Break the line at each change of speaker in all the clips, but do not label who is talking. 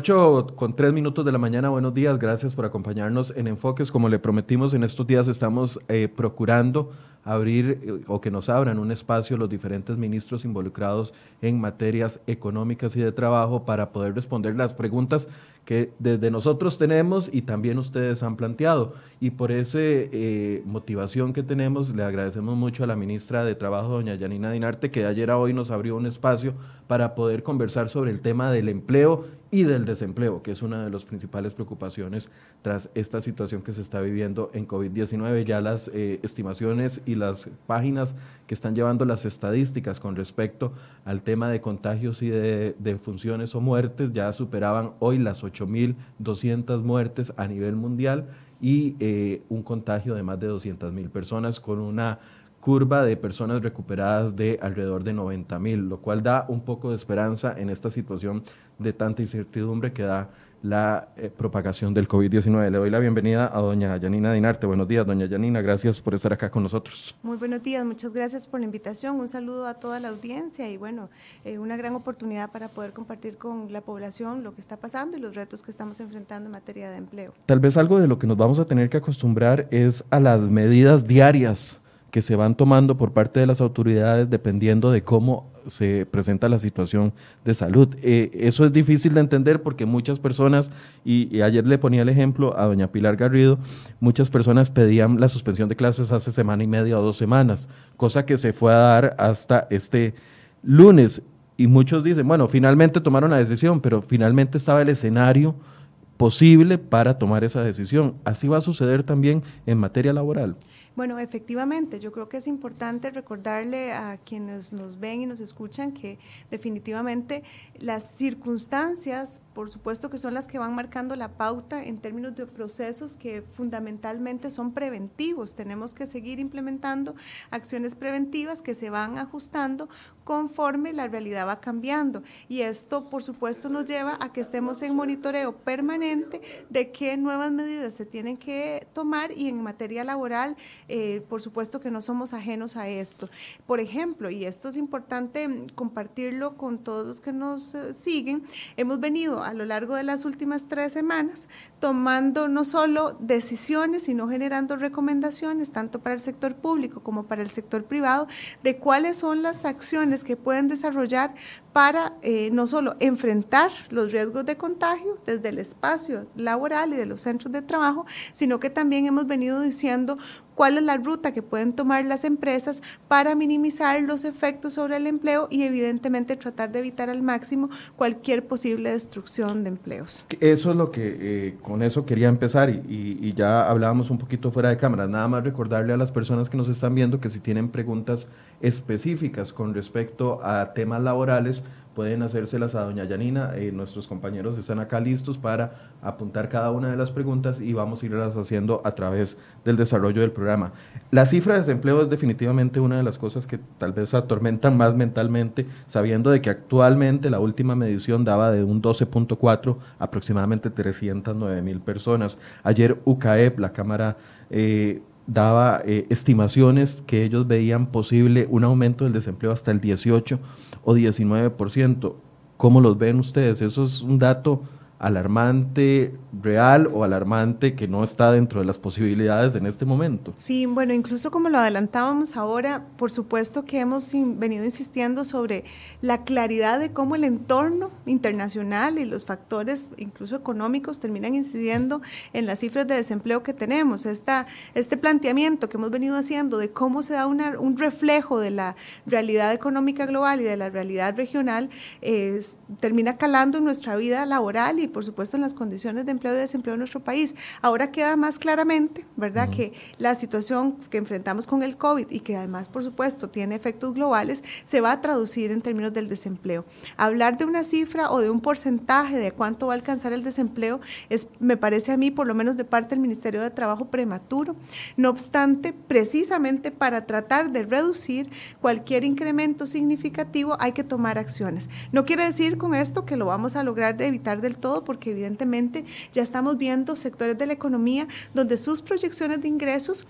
8 con 3 minutos de la mañana, buenos días, gracias por acompañarnos en Enfoques. Como le prometimos, en estos días estamos eh, procurando abrir eh, o que nos abran un espacio los diferentes ministros involucrados en materias económicas y de trabajo para poder responder las preguntas que desde nosotros tenemos y también ustedes han planteado. Y por esa eh, motivación que tenemos, le agradecemos mucho a la ministra de Trabajo, doña Yanina Dinarte, que de ayer a hoy nos abrió un espacio para poder conversar sobre el tema del empleo y del desempleo, que es una de las principales preocupaciones tras esta situación que se está viviendo en COVID-19. Ya las eh, estimaciones y las páginas que están llevando las estadísticas con respecto al tema de contagios y de, de funciones o muertes ya superaban hoy las 8.200 muertes a nivel mundial y eh, un contagio de más de 200.000 personas con una curva de personas recuperadas de alrededor de 90 mil, lo cual da un poco de esperanza en esta situación de tanta incertidumbre que da la eh, propagación del COVID-19. Le doy la bienvenida a doña Yanina Dinarte. Buenos días, doña Yanina, gracias por estar acá con nosotros.
Muy buenos días, muchas gracias por la invitación. Un saludo a toda la audiencia y bueno, eh, una gran oportunidad para poder compartir con la población lo que está pasando y los retos que estamos enfrentando en materia de empleo.
Tal vez algo de lo que nos vamos a tener que acostumbrar es a las medidas diarias que se van tomando por parte de las autoridades dependiendo de cómo se presenta la situación de salud. Eh, eso es difícil de entender porque muchas personas, y, ayer le ponía el ejemplo a doña Pilar Garrido, muchas personas pedían la suspensión de clases hace semana y media o dos semanas, cosa que se fue a dar hasta este lunes. Y muchos dicen, bueno, finalmente tomaron la decisión, pero finalmente estaba el escenario posible para tomar esa decisión. Así va a suceder también en materia laboral.
Bueno, efectivamente, yo creo que es importante recordarle a quienes nos ven y nos escuchan que definitivamente las circunstancias, por supuesto que son las que van marcando la pauta en términos de procesos que fundamentalmente son preventivos. Tenemos que seguir implementando acciones preventivas que se van ajustando conforme la realidad va cambiando. Y esto, por supuesto, nos lleva a que estemos en monitoreo permanente de qué nuevas medidas se tienen que tomar y en materia laboral eh, por supuesto que no somos ajenos a esto. Por ejemplo, y esto es importante compartirlo con todos los que nos eh, siguen, hemos venido a lo largo de las últimas tres semanas tomando no solo decisiones, sino generando recomendaciones, tanto para el sector público como para el sector privado, de cuáles son las acciones que pueden desarrollar para eh, no solo enfrentar los riesgos de contagio desde el espacio laboral y de los centros de trabajo, sino que también hemos venido diciendo cuál es la ruta que pueden tomar las empresas para minimizar los efectos sobre el empleo y evidentemente tratar de evitar al máximo cualquier posible destrucción de empleos.
Eso es lo que eh, con eso quería empezar y, y, ya hablábamos un poquito fuera de cámara. Nada más recordarle a las personas que nos están viendo que si tienen preguntas específicas con respecto a temas laborales, pueden hacérselas a doña Yanina. Eh, nuestros compañeros están acá listos para apuntar cada una de las preguntas y vamos a irlas haciendo a través del desarrollo del programa. La cifra de desempleo es definitivamente una de las cosas que tal vez atormentan más mentalmente, sabiendo de que actualmente la última medición daba de un 12.4, aproximadamente 309 mil personas. Ayer UCAEP, la Cámara... Eh, daba eh, estimaciones que ellos veían posible un aumento del desempleo hasta el 18 o 19%. ¿Cómo los ven ustedes? Eso es un dato alarmante real o alarmante que no está dentro de las posibilidades en este momento.
Sí, bueno, incluso como lo adelantábamos ahora, por supuesto que hemos venido insistiendo sobre la claridad de cómo el entorno internacional y los factores incluso económicos terminan incidiendo en las cifras de desempleo que tenemos. Esta, este planteamiento que hemos venido haciendo de cómo se da una, un reflejo de la realidad económica global y de la realidad regional termina calando en nuestra vida laboral y por supuesto en las condiciones de empleo y desempleo en nuestro país. Ahora queda más claramente, ¿verdad?, que la situación que enfrentamos con el COVID y que además, por supuesto, tiene efectos globales, se va a traducir en términos del desempleo. Hablar de una cifra o de un porcentaje de cuánto va a alcanzar el desempleo es, me parece a mí, por lo menos de parte del Ministerio de Trabajo, prematuro. No obstante, precisamente para tratar de reducir cualquier incremento significativo hay que tomar acciones. No quiere decir con esto que lo vamos a lograr de evitar del todo, porque evidentemente ya estamos viendo sectores de la economía donde sus proyecciones de ingresos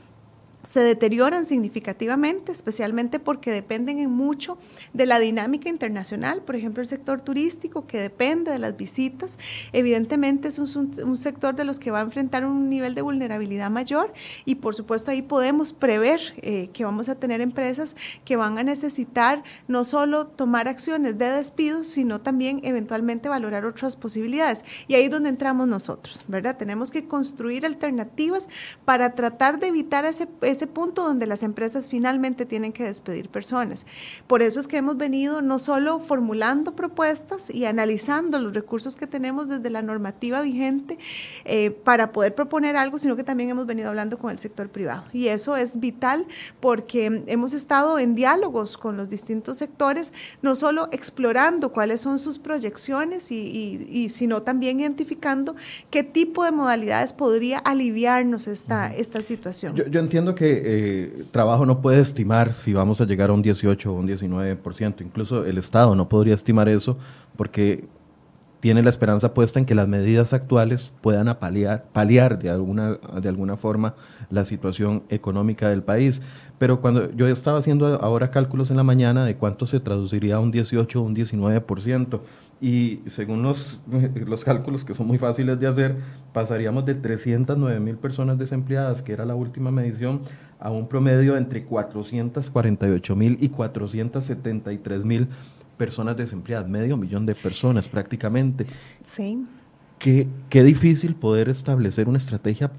se deterioran significativamente, especialmente porque dependen en mucho de la dinámica internacional, por ejemplo, el sector turístico que depende de las visitas, evidentemente es un, sector de los que va a enfrentar un nivel de vulnerabilidad mayor y por supuesto ahí podemos prever eh, que vamos a tener empresas que van a necesitar no solo tomar acciones de despido, sino también eventualmente valorar otras posibilidades. Y ahí es donde entramos nosotros, ¿verdad? Tenemos que construir alternativas para tratar de evitar ese ese punto donde las empresas finalmente tienen que despedir personas. Por eso es que hemos venido no solo formulando propuestas y analizando los recursos que tenemos desde la normativa vigente eh, para poder proponer algo, sino que también hemos venido hablando con el sector privado. Y eso es vital porque hemos estado en diálogos con los distintos sectores, no solo explorando cuáles son sus proyecciones y, sino también identificando qué tipo de modalidades podría aliviarnos esta, esta situación.
Yo, yo entiendo que que eh, trabajo no puede estimar si vamos a llegar a un 18 o un 19%. Incluso el Estado no podría estimar eso porque tiene la esperanza puesta en que las medidas actuales puedan paliar, paliar de, alguna, de alguna forma la situación económica del país. Pero cuando yo estaba haciendo ahora cálculos en la mañana de cuánto se traduciría a un 18 o un 19%, y según los, los cálculos que son muy fáciles de hacer, pasaríamos de 309 mil personas desempleadas, que era la última medición, a un promedio entre 448 mil y 473 mil personas desempleadas, medio millón de personas prácticamente.
Sí.
Qué, qué difícil poder establecer una estrategia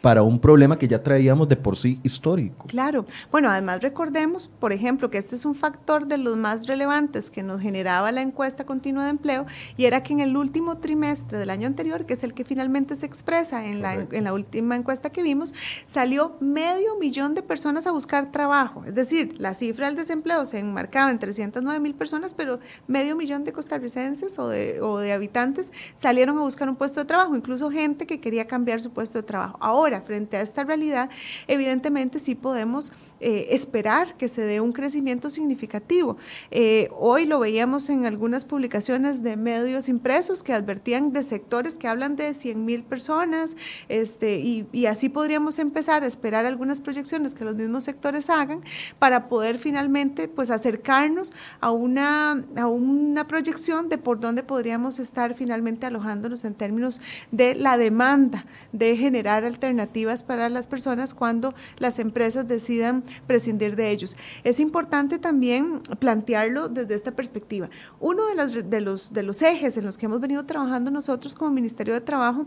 para un problema que ya traíamos de por sí histórico.
Claro. Bueno, además recordemos, por ejemplo, que este es un factor de los más relevantes que nos generaba la encuesta continua de empleo y era que en el último trimestre del año anterior, que es el que finalmente se expresa en, la, en la última encuesta que vimos, salió medio millón de personas a buscar trabajo. Es decir, la cifra del desempleo se enmarcaba en 309 mil personas, pero medio millón de costarricenses o de, o de habitantes salieron a buscar un puesto de trabajo, incluso gente que quería cambiar su puesto de trabajo. Ahora, frente a esta realidad, evidentemente sí podemos eh, esperar que se dé un crecimiento significativo. Eh, hoy lo veíamos en algunas publicaciones de medios impresos que advertían de sectores que hablan de 100 mil personas, este, y, así podríamos empezar a esperar algunas proyecciones que los mismos sectores hagan para poder finalmente pues acercarnos a una, a una proyección de por dónde podríamos estar finalmente alojándonos en términos de la demanda de generar alternativas para las personas cuando las empresas decidan prescindir de ellos. Es importante también plantearlo desde esta perspectiva. Uno de, de, los, de los ejes en los que hemos venido trabajando nosotros como Ministerio de Trabajo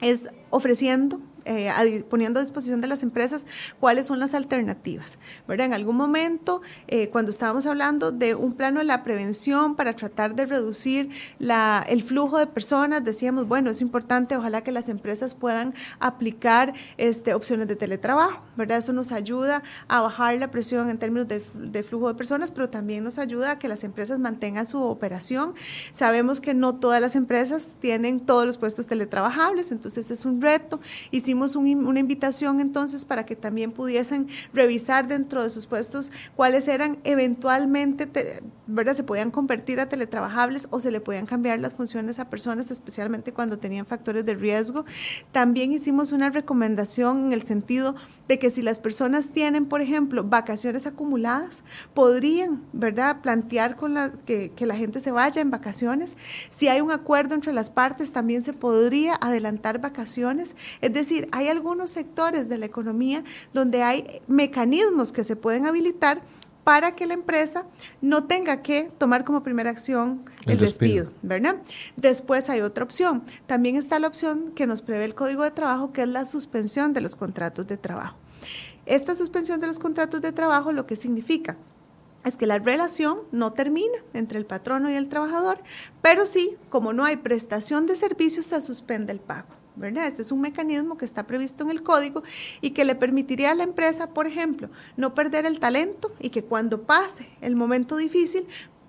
es ofreciendo eh, poniendo a disposición de las empresas cuáles son las alternativas. ¿verdad? En algún momento, eh, cuando estábamos hablando de un plano de la prevención para tratar de reducir la, el flujo de personas, decíamos, bueno, es importante, ojalá que las empresas puedan aplicar este, opciones de teletrabajo, ¿verdad? Eso nos ayuda a bajar la presión en términos de, flujo de personas, pero también nos ayuda a que las empresas mantengan su operación. Sabemos que no todas las empresas tienen todos los puestos teletrabajables, entonces es un reto. Si una invitación entonces para que también pudiesen revisar dentro de sus puestos cuáles eran eventualmente, ¿verdad? Se podían convertir a teletrabajables o se le podían cambiar las funciones a personas, especialmente cuando tenían factores de riesgo. También hicimos una recomendación en el sentido de que si las personas tienen, por ejemplo, vacaciones acumuladas, podrían, ¿verdad?, plantear con la, que, que la gente se vaya en vacaciones. Si hay un acuerdo entre las partes, también se podría adelantar vacaciones. Es decir, hay algunos sectores de la economía donde hay mecanismos que se pueden habilitar para que la empresa no tenga que tomar como primera acción el, despido. ¿verdad? Después hay otra opción. También está la opción que nos prevé el Código de Trabajo, que es la suspensión de los contratos de trabajo. Esta suspensión de los contratos de trabajo lo que significa es que la relación no termina entre el patrono y el trabajador, pero sí, como no hay prestación de servicios, se suspende el pago. Este es un mecanismo que está previsto en el código y que le permitiría a la empresa, por ejemplo, no perder el talento y que cuando pase el momento difícil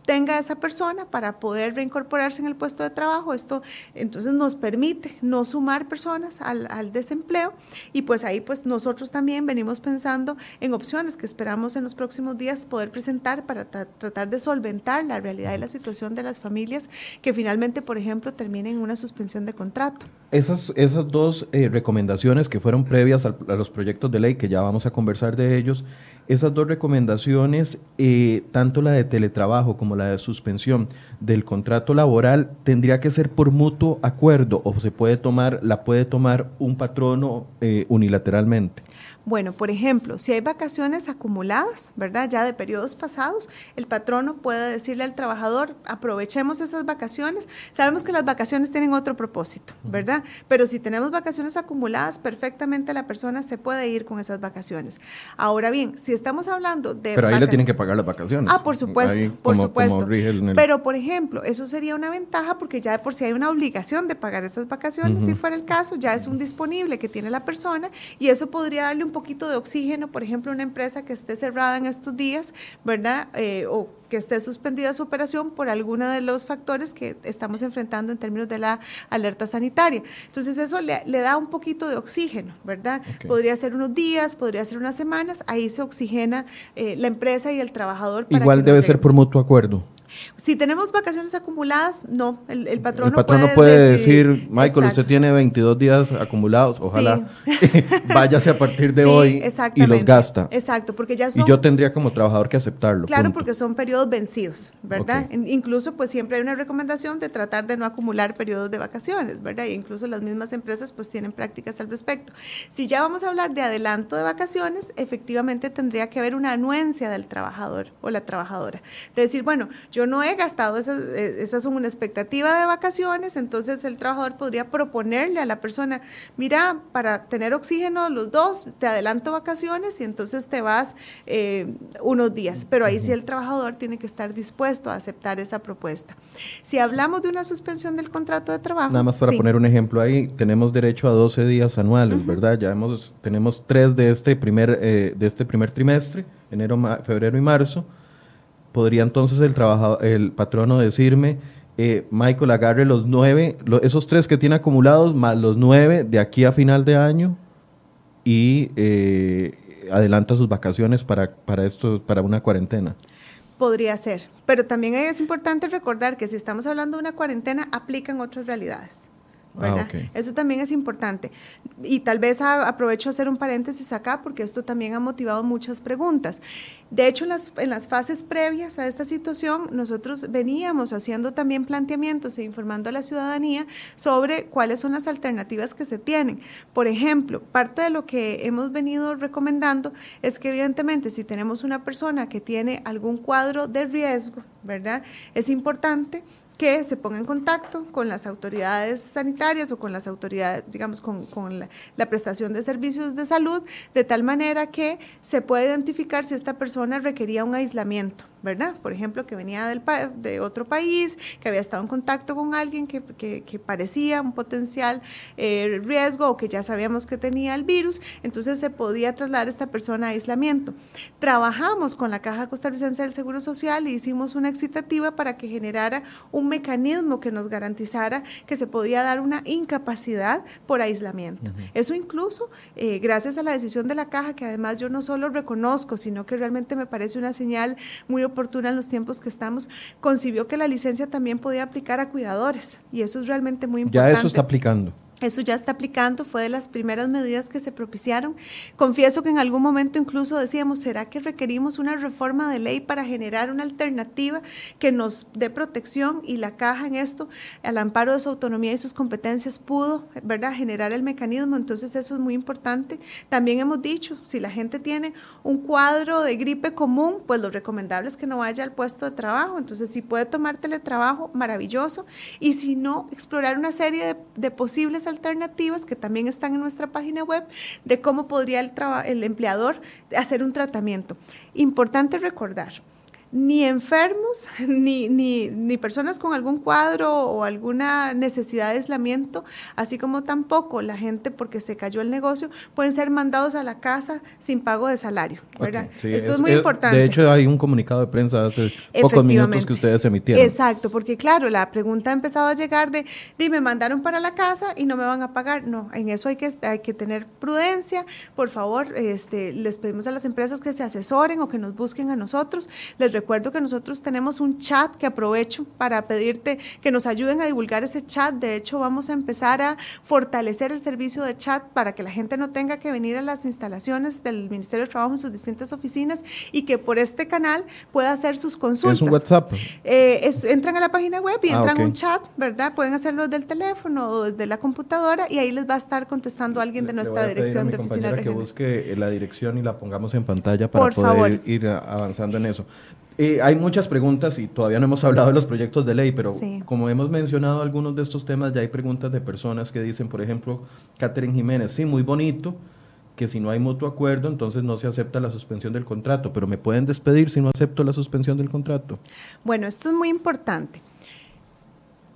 tenga esa persona para poder reincorporarse en el puesto de trabajo. Esto entonces nos permite no sumar personas al, desempleo y pues ahí pues nosotros también venimos pensando en opciones que esperamos en los próximos días poder presentar para tratar de solventar la realidad y la situación de las familias que finalmente, por ejemplo, terminen en una suspensión de contrato.
Esas, esas dos eh, recomendaciones que fueron previas a los proyectos de ley, que ya vamos a conversar de ellos, esas dos recomendaciones, eh, tanto la de teletrabajo como la de suspensión del contrato laboral, tendría que ser por mutuo acuerdo o se puede tomar, la puede tomar un patrono eh, unilateralmente.
Bueno, por ejemplo, si hay vacaciones acumuladas, ¿verdad? Ya de periodos pasados, el patrono puede decirle al trabajador, aprovechemos esas vacaciones. Sabemos que las vacaciones tienen otro propósito, ¿verdad? Pero si tenemos vacaciones acumuladas, perfectamente la persona se puede ir con esas vacaciones. Ahora bien, si estamos hablando de...
Pero ahí le tienen que pagar las vacaciones.
Ah, por supuesto, por supuesto. Pero, por ejemplo, eso sería una ventaja porque ya de por sí hay una obligación de pagar esas vacaciones, si fuera el caso, ya es un disponible que tiene la persona y eso podría darle un poquito de oxígeno, por ejemplo, una empresa que esté cerrada en estos días, ¿verdad? Eh, o que esté suspendida su operación por alguno de los factores que estamos enfrentando en términos de la alerta sanitaria. Entonces eso le, da un poquito de oxígeno, ¿verdad? Podría ser unos días, podría ser unas semanas, ahí se oxigena eh, la empresa y el trabajador.
Igual debe ser por mutuo acuerdo.
Si tenemos vacaciones acumuladas, no, el, el patrón,
el patrón no puede, decir, Michael, usted tiene 22 días acumulados, ojalá váyase a partir de hoy y los gasta.
Exacto, porque ya son...
Y yo tendría como trabajador que aceptarlo.
Claro, porque son periodos vencidos, ¿verdad? Incluso pues siempre hay una recomendación de tratar de no acumular periodos de vacaciones, ¿verdad? E incluso las mismas empresas pues tienen prácticas al respecto. Si ya vamos a hablar de adelanto de vacaciones, efectivamente tendría que haber una anuencia del trabajador o la trabajadora. De decir, bueno, yo no he gastado, esas, eh, esas son una expectativa de vacaciones, entonces el trabajador podría proponerle a la persona, mira, para tener oxígeno los dos, te adelanto vacaciones y entonces te vas eh, unos días, pero ahí sí el trabajador tiene que estar dispuesto a aceptar esa propuesta. Si hablamos de una suspensión del contrato de trabajo.
Nada más para poner un ejemplo ahí, tenemos derecho a 12 días anuales, ¿verdad? Ya hemos, tenemos tres de este primer, eh, de este primer trimestre, enero, febrero y marzo podría entonces el, trabajador, el patrono decirme, eh, Michael, agarre los nueve, esos tres que tiene acumulados, más los nueve de aquí a final de año y eh, adelanta sus vacaciones para, para, esto, para una cuarentena.
Podría ser, pero también es importante recordar que si estamos hablando de una cuarentena, aplican otras realidades. Ah, Eso también es importante. Y tal vez aprovecho a hacer un paréntesis acá porque esto también ha motivado muchas preguntas. De hecho, en las, en las fases previas a esta situación, nosotros veníamos haciendo también planteamientos e informando a la ciudadanía sobre cuáles son las alternativas que se tienen. Por ejemplo, parte de lo que hemos venido recomendando es que evidentemente si tenemos una persona que tiene algún cuadro de riesgo, ¿verdad? Es importante que se ponga en contacto con las autoridades sanitarias o con las autoridades, digamos, con, la, prestación de servicios de salud, de tal manera que se pueda identificar si esta persona requería un aislamiento. ¿Verdad? Por ejemplo, que venía del de otro país, que había estado en contacto con alguien que, parecía un potencial eh, riesgo o que ya sabíamos que tenía el virus, entonces se podía trasladar a esta persona a aislamiento. Trabajamos con la Caja Costarricense del Seguro Social y hicimos una excitativa para que generara un mecanismo que nos garantizara que se podía dar una incapacidad por aislamiento. Eso incluso, eh, gracias a la decisión de la Caja, que además yo no solo reconozco, sino que realmente me parece una señal muy oportuna en los tiempos que estamos, concibió que la licencia también podía aplicar a cuidadores y eso es realmente muy importante.
Ya eso está aplicando.
Eso ya está aplicando, fue de las primeras medidas que se propiciaron. Confieso que en algún momento incluso decíamos, ¿será que requerimos una reforma de ley para generar una alternativa que nos dé protección? Y la caja en esto, al amparo de su autonomía y sus competencias, pudo, ¿verdad?, generar el mecanismo. Entonces eso es muy importante. También hemos dicho, si la gente tiene un cuadro de gripe común, pues lo recomendable es que no vaya al puesto de trabajo. Entonces, si puede tomar teletrabajo, maravilloso. Y si no, explorar una serie de, de posibles alternativas que también están en nuestra página web de cómo podría el, el empleador hacer un tratamiento. Importante recordar, ni enfermos, ni, ni, ni, personas con algún cuadro o alguna necesidad de aislamiento, así como tampoco la gente porque se cayó el negocio, pueden ser mandados a la casa sin pago de salario. ¿verdad? Esto es, muy importante.
De hecho, hay un comunicado de prensa hace pocos minutos que ustedes emitieron.
Exacto, porque claro, la pregunta ha empezado a llegar de, dime, mandaron para la casa y no me van a pagar. No, en eso hay que, hay que tener prudencia. Por favor, este, les pedimos a las empresas que se asesoren o que nos busquen a nosotros. Les recuerdo que nosotros tenemos un chat que aprovecho para pedirte que nos ayuden a divulgar ese chat. De hecho, vamos a empezar a fortalecer el servicio de chat para que la gente no tenga que venir a las instalaciones del Ministerio de Trabajo en sus distintas oficinas y que por este canal pueda hacer sus consultas.
¿Es un WhatsApp?
Eh, entran a la página web y ah, entran a un chat, ¿verdad? Pueden hacerlo desde el teléfono o desde la computadora y ahí les va a estar contestando alguien de nuestra dirección de oficina regional.
que busque la dirección y la pongamos en pantalla para poder ir avanzando en eso. Eh, hay muchas preguntas y todavía no hemos hablado de los proyectos de ley, pero como hemos mencionado algunos de estos temas, ya hay preguntas de personas que dicen, por ejemplo, Catherine Jiménez, sí, muy bonito, que si no hay mutuo acuerdo, entonces no se acepta la suspensión del contrato, pero me pueden despedir si no acepto la suspensión del contrato.
Bueno, esto es muy importante.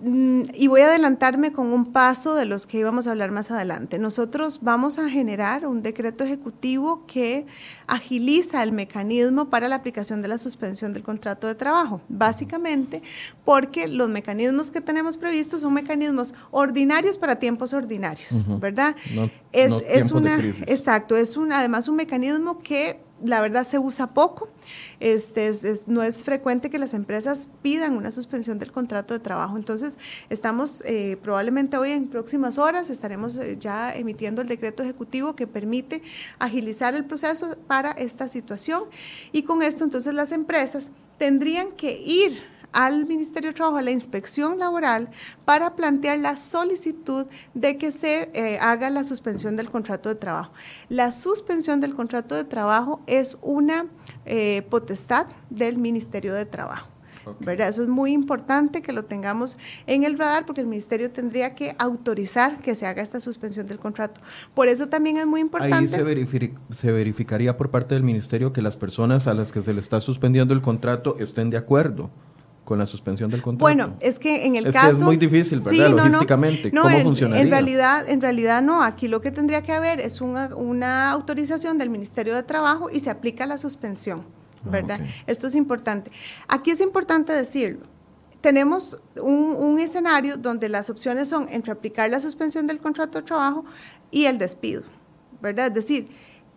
Mm, y voy a adelantarme con un paso de los que íbamos a hablar más adelante. Nosotros vamos a generar un decreto ejecutivo que agiliza el mecanismo para la aplicación de la suspensión del contrato de trabajo, básicamente porque los mecanismos que tenemos previstos son mecanismos ordinarios para tiempos ordinarios, ¿verdad? es, es una, exacto, es un, además un mecanismo que la verdad se usa poco. Este, no es frecuente que las empresas pidan una suspensión del contrato de trabajo. Entonces, estamos eh, probablemente hoy en próximas horas estaremos eh, ya emitiendo el decreto ejecutivo que permite agilizar el proceso para esta situación. Y con esto, entonces, las empresas tendrían que ir al Ministerio de Trabajo, a la inspección laboral, para plantear la solicitud de que se eh, haga la suspensión del contrato de trabajo. La suspensión del contrato de trabajo es una eh, potestad del Ministerio de Trabajo. ¿verdad? Eso es muy importante que lo tengamos en el radar porque el ministerio tendría que autorizar que se haga esta suspensión del contrato. Por eso también es muy importante. Ahí
se, se verificaría por parte del ministerio que las personas a las que se le está suspendiendo el contrato estén de acuerdo con la suspensión del contrato?
Bueno, es que en el caso...
es muy difícil, ¿verdad? Logísticamente, ¿cómo
en,
funcionaría?
En realidad, en realidad no, aquí lo que tendría que haber es una, una autorización del Ministerio de Trabajo y se aplica la suspensión, ah, ¿verdad? Esto es importante. Aquí es importante decirlo. Tenemos un, un escenario donde las opciones son entre aplicar la suspensión del contrato de trabajo y el despido, ¿verdad? Es decir,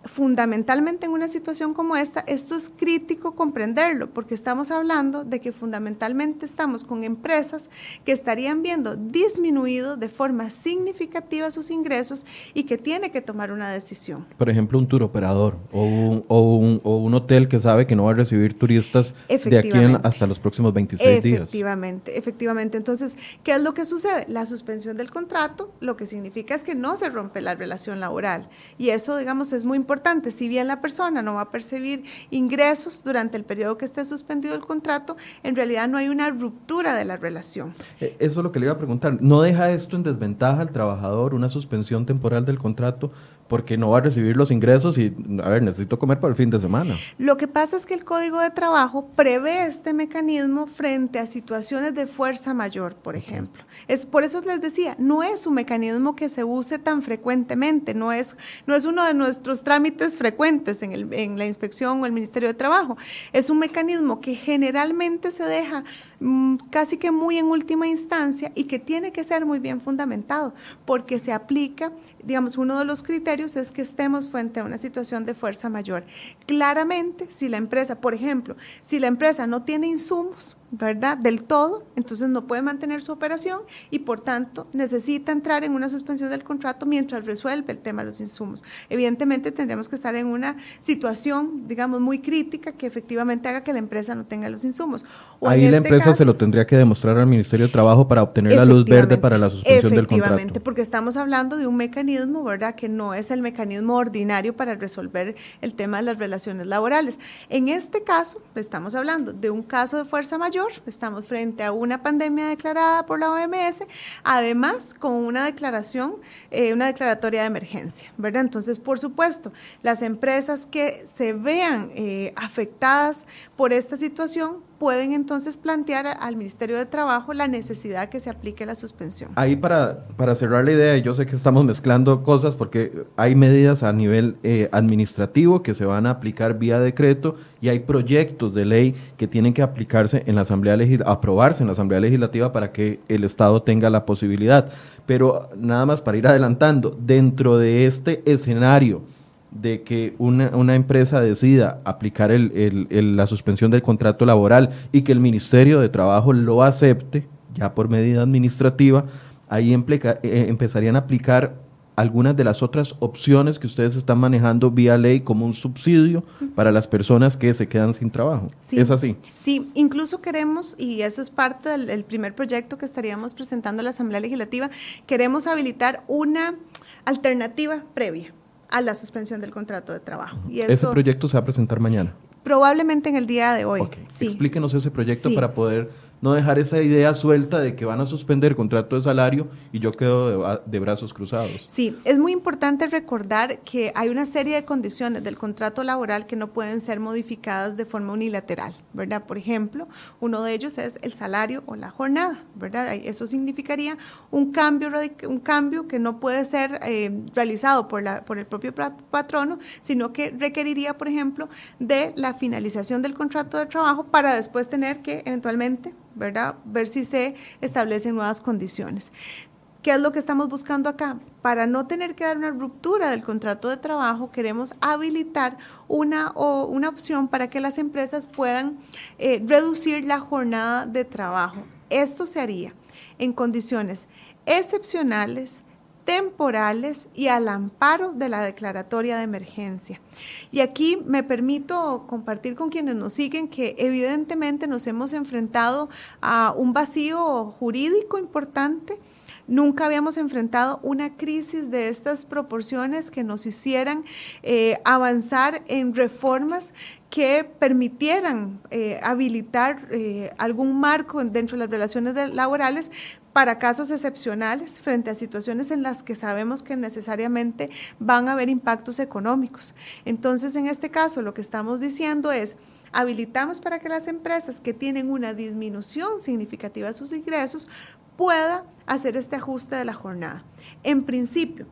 fundamentalmente en una situación como esta, esto es crítico comprenderlo, porque estamos hablando de que fundamentalmente estamos con empresas que estarían viendo disminuido de forma significativa sus ingresos y que tiene que tomar una decisión.
Por ejemplo, un tour operador o un, o un, o un hotel que sabe que no va a recibir turistas de aquí hasta los próximos 26
días. Efectivamente, efectivamente. Entonces, ¿qué es lo que sucede? La suspensión del contrato lo que significa es que no se rompe la relación laboral y eso, digamos, es muy importante si bien la persona no va a percibir ingresos durante el periodo que esté suspendido el contrato, en realidad no hay una ruptura de la relación.
Eh, eso es lo que le iba a preguntar. ¿No deja esto en desventaja al trabajador una suspensión temporal del contrato porque no va a recibir los ingresos y, a ver, necesito comer para el fin de semana?
Lo que pasa es que el Código de Trabajo prevé este mecanismo frente a situaciones de fuerza mayor, por ejemplo. Es por eso les decía, no es un mecanismo que se use tan frecuentemente, no es, no es uno de nuestros trámites frecuentes en, el, en la inspección o el Ministerio de Trabajo. Es un mecanismo que generalmente se deja casi que muy en última instancia y que tiene que ser muy bien fundamentado porque se aplica, digamos, uno de los criterios es que estemos frente a una situación de fuerza mayor. Claramente, si la empresa, por ejemplo, si la empresa no tiene insumos, ¿verdad? Del todo, entonces no puede mantener su operación y por tanto necesita entrar en una suspensión del contrato mientras resuelve el tema de los insumos. Evidentemente tendremos que estar en una situación, digamos, muy crítica que efectivamente haga que la empresa no tenga los insumos.
Ahí la este empresa se lo tendría que demostrar al Ministerio de Trabajo para obtener la luz verde para la suspensión del contrato. Efectivamente,
porque estamos hablando de un mecanismo, ¿verdad? Que no es el mecanismo ordinario para resolver el tema de las relaciones laborales. En este caso, estamos hablando de un caso de fuerza mayor estamos frente a una pandemia declarada por la OMS, además con una declaración, eh, una declaratoria de emergencia, ¿verdad? Entonces, por supuesto, las empresas que se vean eh, afectadas por esta situación pueden entonces plantear al Ministerio de Trabajo la necesidad que se aplique la suspensión.
Ahí para, para cerrar la idea, yo sé que estamos mezclando cosas porque hay medidas a nivel eh, administrativo que se van a aplicar vía decreto y hay proyectos de ley que tienen que aplicarse en la Asamblea Legislativa, aprobarse en la Asamblea Legislativa para que el Estado tenga la posibilidad. Pero nada más para ir adelantando, dentro de este escenario, de que una, empresa decida aplicar la suspensión del contrato laboral y que el Ministerio de Trabajo lo acepte, ya por medida administrativa, ahí eh, empezarían a aplicar algunas de las otras opciones que ustedes están manejando vía ley como un subsidio para las personas que se quedan sin trabajo. ¿Es así?
Sí, incluso queremos, y eso es parte del, primer proyecto que estaríamos presentando a la Asamblea Legislativa, queremos habilitar una alternativa previa a la suspensión del contrato de trabajo.
Y ¿Ese proyecto se va a presentar mañana?
Probablemente en el día de hoy.
Sí. Explíquenos ese proyecto para poder no dejar esa idea suelta de que van a suspender contrato de salario y yo quedo de, brazos cruzados.
Sí, es muy importante recordar que hay una serie de condiciones del contrato laboral que no pueden ser modificadas de forma unilateral, ¿verdad? Por ejemplo, uno de ellos es el salario o la jornada, ¿verdad? Eso significaría un cambio, un cambio que no puede ser eh, realizado por, la, por el propio patrono, sino que requeriría, por ejemplo, de la finalización del contrato de trabajo para después tener que eventualmente Ver si se establecen nuevas condiciones. ¿Qué es lo que estamos buscando acá? Para no tener que dar una ruptura del contrato de trabajo, queremos habilitar una, o una opción para que las empresas puedan eh, reducir la jornada de trabajo. Esto se haría en condiciones excepcionales, temporales y al amparo de la declaratoria de emergencia. Y aquí me permito compartir con quienes nos siguen que evidentemente nos hemos enfrentado a un vacío jurídico importante. Nunca habíamos enfrentado una crisis de estas proporciones que nos hicieran eh, avanzar en reformas que permitieran eh, habilitar eh, algún marco dentro de las relaciones laborales para casos excepcionales frente a situaciones en las que sabemos que necesariamente van a haber impactos económicos. Entonces, en este caso, lo que estamos diciendo es, habilitamos para que las empresas que tienen una disminución significativa de sus ingresos pueda hacer este ajuste de la jornada. En principio,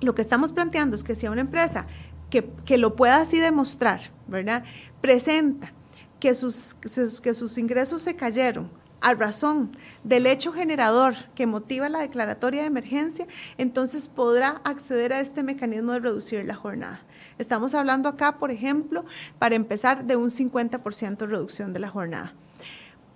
lo que estamos planteando es que si una empresa que, que lo pueda así demostrar, ¿verdad? Presenta que sus, que sus ingresos se cayeron a razón del hecho generador que motiva la declaratoria de emergencia, entonces podrá acceder a este mecanismo de reducir la jornada. Estamos hablando acá, por ejemplo, para empezar de un 50% reducción de la jornada.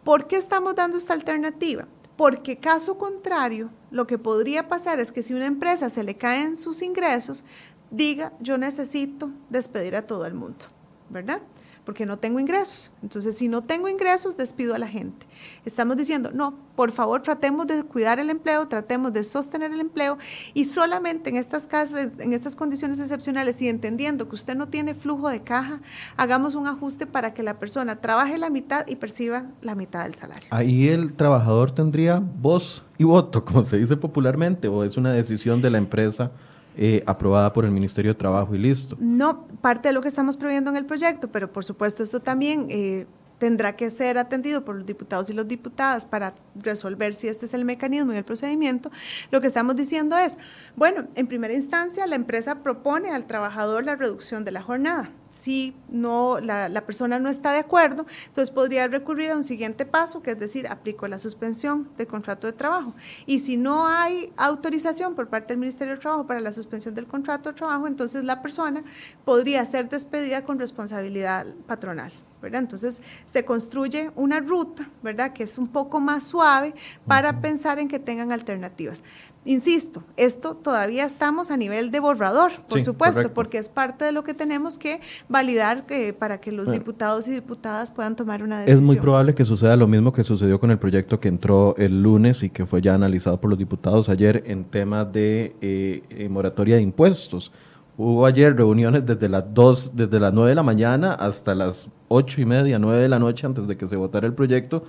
¿Por qué estamos dando esta alternativa? Porque caso contrario, lo que podría pasar es que si una empresa se le caen sus ingresos, diga, yo necesito despedir a todo el mundo, ¿verdad? Porque no tengo ingresos. Entonces, si no tengo ingresos, despido a la gente. Estamos diciendo, no, por favor, tratemos de cuidar el empleo, tratemos de sostener el empleo y solamente en estas, casas, en estas condiciones excepcionales y entendiendo que usted no tiene flujo de caja, hagamos un ajuste para que la persona trabaje la mitad y perciba la mitad del salario.
Ahí el trabajador tendría voz y voto, como se dice popularmente, o es una decisión de la empresa eh, aprobada por el Ministerio de Trabajo y listo.
No, parte de lo que estamos previendo en el proyecto, pero por supuesto esto también eh, tendrá que ser atendido por los diputados y las diputadas para resolver si este es el mecanismo y el procedimiento, lo que estamos diciendo es, bueno, en primera instancia la empresa propone al trabajador la reducción de la jornada si no, la, la, persona no está de acuerdo, entonces podría recurrir a un siguiente paso, que es decir, aplico la suspensión del contrato de trabajo. Y si no hay autorización por parte del Ministerio de Trabajo para la suspensión del contrato de trabajo, entonces la persona podría ser despedida con responsabilidad patronal. ¿Verdad? Entonces se construye una ruta, ¿verdad? Que es un poco más suave para pensar en que tengan alternativas. Insisto, esto todavía estamos a nivel de borrador, por supuesto, porque es parte de lo que tenemos que validar eh, para que los diputados y diputadas puedan tomar una decisión.
Es muy probable que suceda lo mismo que sucedió con el proyecto que entró el lunes y que fue ya analizado por los diputados ayer en tema de eh, eh, moratoria de impuestos. Hubo ayer reuniones desde las 2, desde las 9 de la mañana hasta las ocho y media, 9 de la noche antes de que se votara el proyecto.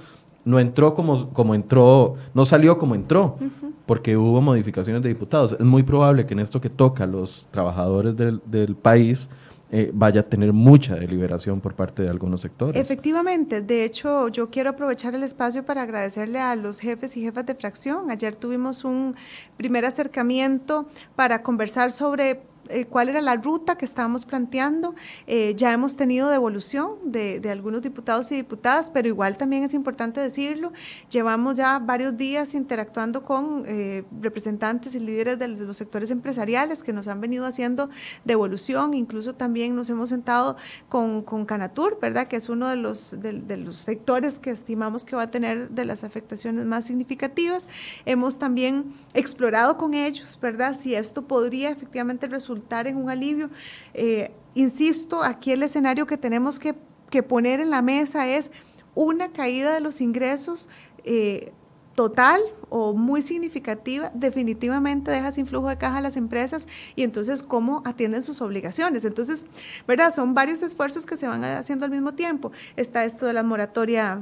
No entró como, como entró, no salió como entró porque hubo modificaciones de diputados. Es muy probable que en esto que toca a los trabajadores del, del país eh, vaya a tener mucha deliberación por parte de algunos sectores.
Efectivamente, de hecho yo quiero aprovechar el espacio para agradecerle a los jefes y jefas de fracción. Ayer tuvimos un primer acercamiento para conversar sobre eh, cuál era la ruta que estábamos planteando. Eh, ya hemos tenido devolución de, de, algunos diputados y diputadas, pero igual también es importante decirlo, llevamos ya varios días interactuando con eh, representantes y líderes de los sectores empresariales que nos han venido haciendo devolución, incluso también nos hemos sentado con, con Canatur, ¿verdad? Que es uno de los, de, de los sectores que estimamos que va a tener de las afectaciones más significativas. Hemos también explorado con ellos, ¿verdad? Si esto podría efectivamente resultar en un alivio. Eh, insisto, aquí el escenario que tenemos que, poner en la mesa es una caída de los ingresos. Eh, total o muy significativa, definitivamente deja sin flujo de caja a las empresas y entonces cómo atienden sus obligaciones. Entonces, ¿verdad? Son varios esfuerzos que se van haciendo al mismo tiempo. Está esto de la moratoria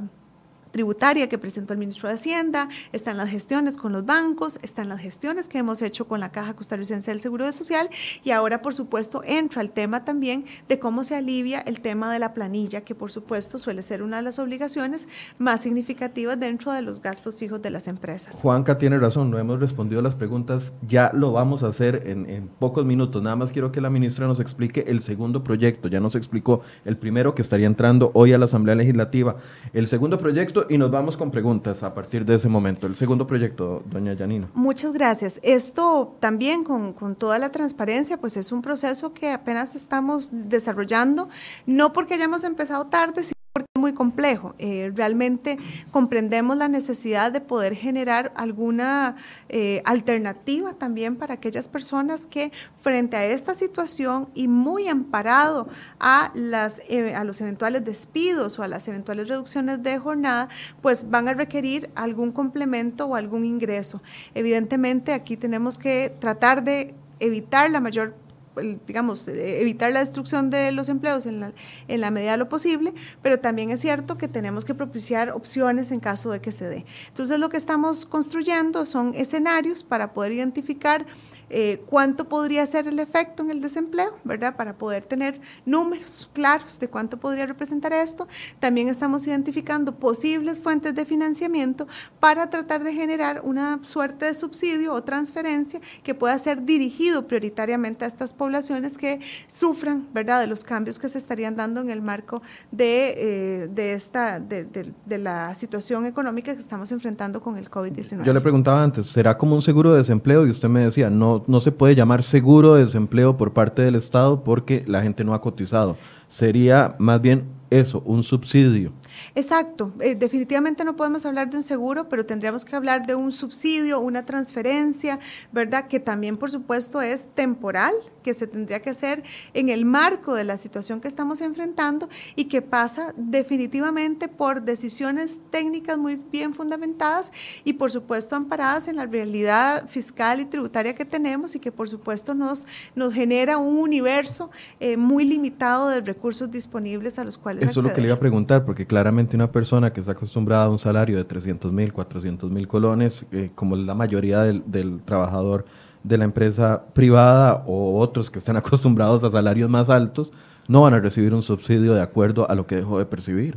tributaria que presentó el ministro de Hacienda, están las gestiones con los bancos, están las gestiones que hemos hecho con la Caja Costarricense del Seguro Social y ahora, por supuesto, entra el tema también de cómo se alivia el tema de la planilla, que por supuesto suele ser una de las obligaciones más significativas dentro de los gastos fijos de las empresas.
Juanca tiene razón, no hemos respondido las preguntas, ya lo vamos a hacer en, en pocos minutos, nada más quiero que la ministra nos explique el segundo proyecto, ya nos explicó el primero que estaría entrando hoy a la Asamblea Legislativa, el segundo proyecto y nos vamos con preguntas a partir de ese momento. El segundo proyecto, doña Yanina.
Muchas gracias. Esto también con, con toda la transparencia, pues es un proceso que apenas estamos desarrollando, no porque hayamos empezado tarde, sino porque es muy complejo. Eh, realmente comprendemos la necesidad de poder generar alguna eh, alternativa también para aquellas personas que frente a esta situación y muy amparado a, las, eh, a los eventuales despidos o a las eventuales reducciones de jornada, pues van a requerir algún complemento o algún ingreso. Evidentemente aquí tenemos que tratar de evitar la mayor digamos, eh, evitar la destrucción de los empleos en la, en la medida de lo posible, pero también es cierto que tenemos que propiciar opciones en caso de que se dé. Entonces, lo que estamos construyendo son escenarios para poder identificar eh, cuánto podría ser el efecto en el desempleo, ¿verdad? Para poder tener números claros de cuánto podría representar esto. También estamos identificando posibles fuentes de financiamiento para tratar de generar una suerte de subsidio o transferencia que pueda ser dirigido prioritariamente a estas poblaciones que sufran, ¿verdad?, de los cambios que se estarían dando en el marco de, eh, de esta, de, la situación económica que estamos enfrentando con el COVID-19.
Yo le preguntaba antes, ¿será como un seguro de desempleo? Y usted me decía, no no, se puede llamar seguro de desempleo por parte del Estado porque la gente no ha cotizado. Sería más bien eso, un subsidio.
Exacto, eh, definitivamente no podemos hablar de un seguro, pero tendríamos que hablar de un subsidio, una transferencia, ¿verdad? Que también, por supuesto, es temporal, que se tendría que hacer en el marco de la situación que estamos enfrentando y que pasa definitivamente por decisiones técnicas muy bien fundamentadas y, por supuesto, amparadas en la realidad fiscal y tributaria que tenemos y que, por supuesto, nos, nos genera un universo eh, muy limitado de recursos disponibles a los cuales
Eso es lo que le iba a preguntar, porque claramente una persona que está acostumbrada a un salario de 300 mil, 400 mil colones, eh, como la mayoría del, del trabajador de la empresa privada o otros que están acostumbrados a salarios más altos, no van a recibir un subsidio de acuerdo a lo que dejó de percibir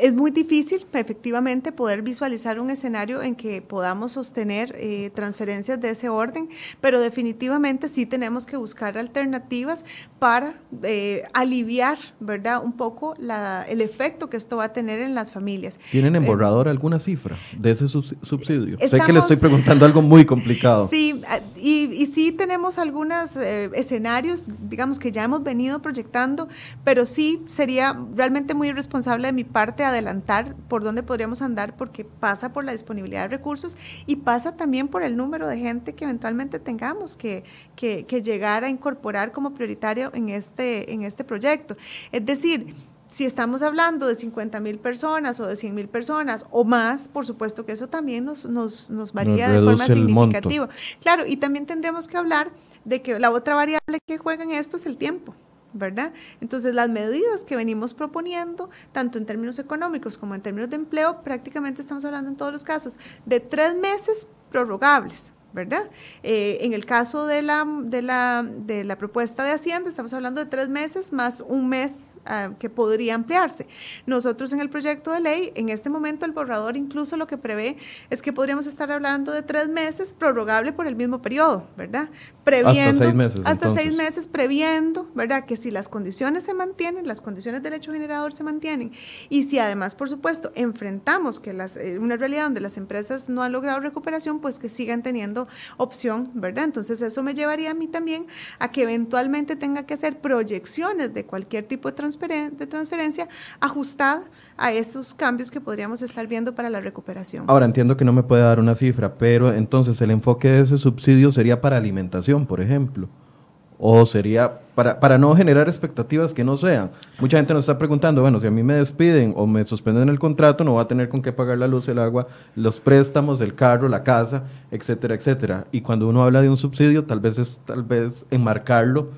es muy difícil, efectivamente, poder visualizar un escenario en que podamos sostener eh, transferencias de ese orden, pero definitivamente sí tenemos que buscar alternativas para eh, aliviar, ¿verdad?, un poco la, el efecto que esto va a tener en las familias.
¿Tienen en eh, borrador alguna cifra de ese subsidio? sé que le estoy preguntando algo muy complicado.
Sí, y, y sí tenemos algunos escenarios, digamos, que ya hemos venido proyectando, pero sí sería realmente muy irresponsable de mi parte adelantar por dónde podríamos andar porque pasa por la disponibilidad de recursos y pasa también por el número de gente que eventualmente tengamos que, que, llegar a incorporar como prioritario en este, en este proyecto. Es decir, si estamos hablando de 50 mil personas o de 100 mil personas o más, por supuesto que eso también nos, nos, nos varía de forma significativa. Claro, y también tendremos que hablar de que la otra variable que juega en esto es el tiempo. ¿Verdad? Entonces, las medidas que venimos proponiendo, tanto en términos económicos como en términos de empleo, prácticamente estamos hablando en todos los casos de tres meses prorrogables. ¿Verdad? Eh, en el caso de la, de, la, de la propuesta de Hacienda, estamos hablando de tres meses más un mes ah, que podría ampliarse. Nosotros en el proyecto de ley, en este momento el borrador incluso lo que prevé es que podríamos estar hablando de tres meses prorrogable por el mismo periodo, ¿verdad?
Previendo, hasta seis meses.
Hasta seis meses previendo, ¿verdad? Que si las condiciones se mantienen, las condiciones del hecho generador se mantienen, y si además, por supuesto, enfrentamos que las, eh, una realidad donde las empresas no han logrado recuperación, pues que sigan teniendo opción, ¿verdad? Entonces eso me llevaría a mí también a que eventualmente tenga que hacer proyecciones de cualquier tipo de, de transferencia ajustada a estos cambios que podríamos estar viendo para la recuperación.
Ahora entiendo que no me puede dar una cifra, pero entonces el enfoque de ese subsidio sería para alimentación, por ejemplo. O sería para, para no generar expectativas que no sean. Mucha gente nos está preguntando, bueno, si a mí me despiden o me suspenden el contrato, no voy a tener con qué pagar la luz, el agua, los préstamos, el carro, la casa, etcétera, etcétera. Y cuando uno habla de un subsidio, tal vez es tal vez enmarcarlo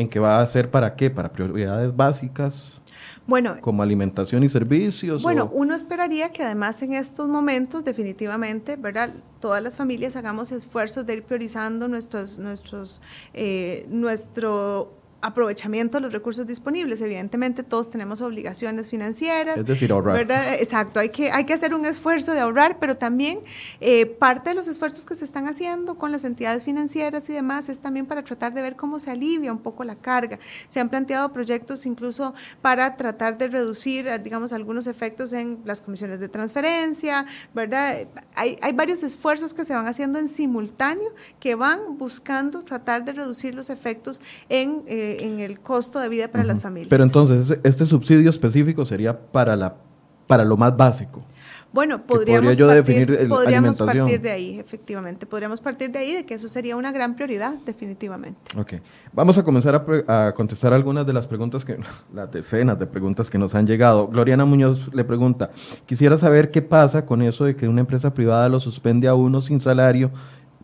en que va a ser para qué, para prioridades básicas. Bueno, como alimentación y servicios.
Bueno, uno esperaría que además en estos momentos definitivamente, ¿verdad? Todas las familias hagamos esfuerzos de ir priorizando nuestros, nuestros, eh, nuestro aprovechamiento de los recursos disponibles. Evidentemente todos tenemos obligaciones financieras.
Es decir, ahorrar.
Exacto, hay que, hay que hacer un esfuerzo de ahorrar, pero también eh, parte de los esfuerzos que se están haciendo con las entidades financieras y demás es también para tratar de ver cómo se alivia un poco la carga. Se han planteado proyectos incluso para tratar de reducir, eh, digamos, algunos efectos en las comisiones de transferencia, ¿verdad? Hay, hay varios esfuerzos que se van haciendo en simultáneo que van buscando tratar de reducir los efectos en... Eh, en el costo de vida para las familias.
Pero entonces, este subsidio específico sería para, la, para lo más básico.
Bueno, podríamos, partir, podríamos partir de ahí, efectivamente. Podríamos partir de ahí, de que eso sería una gran prioridad, definitivamente.
Ok. Vamos a comenzar a, a, contestar algunas de las preguntas, que las decenas de preguntas que nos han llegado. Gloriana Muñoz le pregunta, quisiera saber qué pasa con eso de que una empresa privada lo suspende a uno sin salario,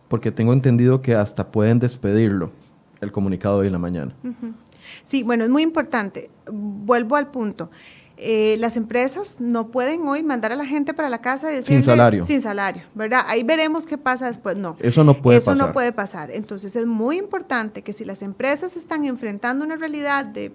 porque tengo entendido que hasta pueden despedirlo el comunicado hoy en la mañana.
Sí, bueno, es muy importante. Vuelvo al punto. Eh, las empresas no pueden hoy mandar a la gente para la casa y decirle
sin salario.
Sin salario, ¿verdad? Ahí veremos qué pasa después. No.
Eso no puede
pasar.
Eso
no puede pasar. Entonces es muy importante que si las empresas están enfrentando una realidad de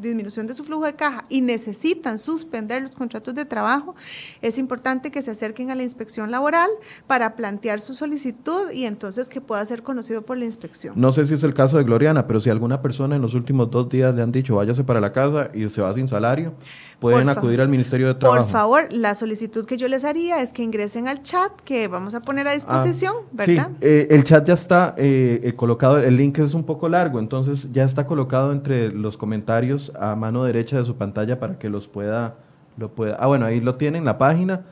disminución de su flujo de caja y necesitan suspender los contratos de trabajo, es importante que se acerquen a la inspección laboral para plantear su solicitud y entonces que pueda ser conocido por la inspección.
No sé si es el caso de Gloriana, pero si alguna persona en los últimos dos días le han dicho váyase para la casa y se va sin salario, pueden acudir al Ministerio de Trabajo.
Por favor, la solicitud que yo les haría es que ingresen al chat que vamos a poner a disposición, ah, ¿verdad?
Sí, eh, el chat ya está eh, eh, colocado, el link es un poco largo, entonces ya está colocado entre los comentarios a mano derecha de su pantalla para que los pueda, lo pueda. Ah, bueno, ahí lo tienen, la página.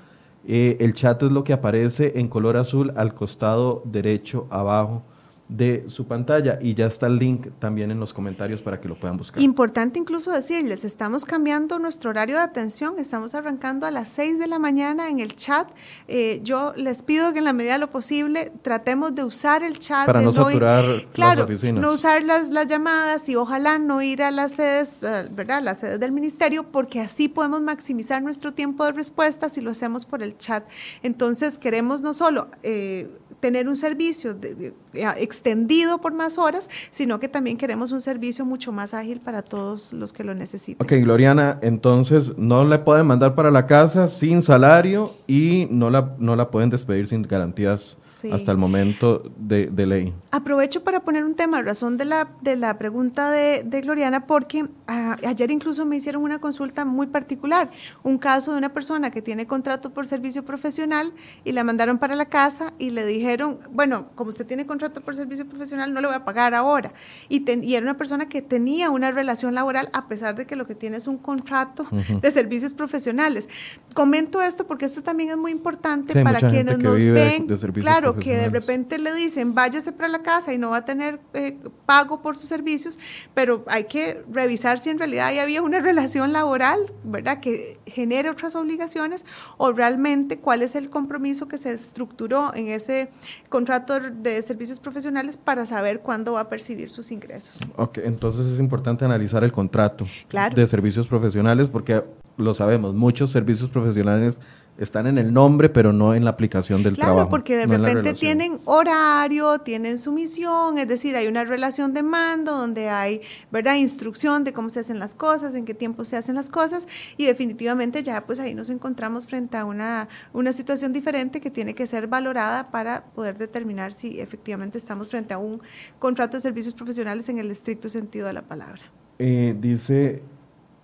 Eh, el chat es lo que aparece en color azul al costado derecho abajo de su pantalla y ya está el link también en los comentarios para que lo puedan buscar.
Importante incluso decirles, estamos cambiando nuestro horario de atención, estamos arrancando a las 6 de la mañana en el chat. Eh, yo les pido que en la medida de lo posible tratemos de usar el chat.
Para no saturar las oficinas.
No usar las, las llamadas y ojalá no ir a las sedes, eh, ¿verdad? Las sedes del ministerio porque así podemos maximizar nuestro tiempo de respuesta si lo hacemos por el chat. Entonces queremos no solo... Eh, tener un servicio de, extendido por más horas, sino que también queremos un servicio mucho más ágil para todos los que lo necesitan.
Ok, Gloriana, entonces no le pueden mandar para la casa sin salario y no la, no la pueden despedir sin garantías hasta el momento de, ley.
Aprovecho para poner un tema, razón de la, de la pregunta de, Gloriana, porque ah, ayer incluso me hicieron una consulta muy particular, un caso de una persona que tiene contrato por servicio profesional y la mandaron para la casa y le dije bueno, como usted tiene contrato por servicio profesional, no le voy a pagar ahora. Y, era una persona que tenía una relación laboral a pesar de que lo que tiene es un contrato de servicios profesionales. Comento esto porque esto también es muy importante para quienes nos ven. claro, que de repente le dicen, váyase para la casa y no va a tener eh, pago por sus servicios, pero hay que revisar si en realidad ya había una relación laboral, ¿verdad? Que genere otras obligaciones o realmente cuál es el compromiso que se estructuró en ese contrato de servicios profesionales para saber cuándo va a percibir sus ingresos.
Ok, entonces es importante analizar el contrato de servicios profesionales porque lo sabemos, muchos servicios profesionales están en el nombre, pero no en la aplicación del trabajo. Claro,
porque de repente tienen horario, tienen su misión, es decir, hay una relación de mando donde hay, ¿verdad?, instrucción de cómo se hacen las cosas, en qué tiempo se hacen las cosas, y definitivamente ya pues ahí nos encontramos frente a una, una situación diferente que tiene que ser valorada para poder determinar si efectivamente estamos frente a un contrato de servicios profesionales en el estricto sentido de la palabra.
Eh, dice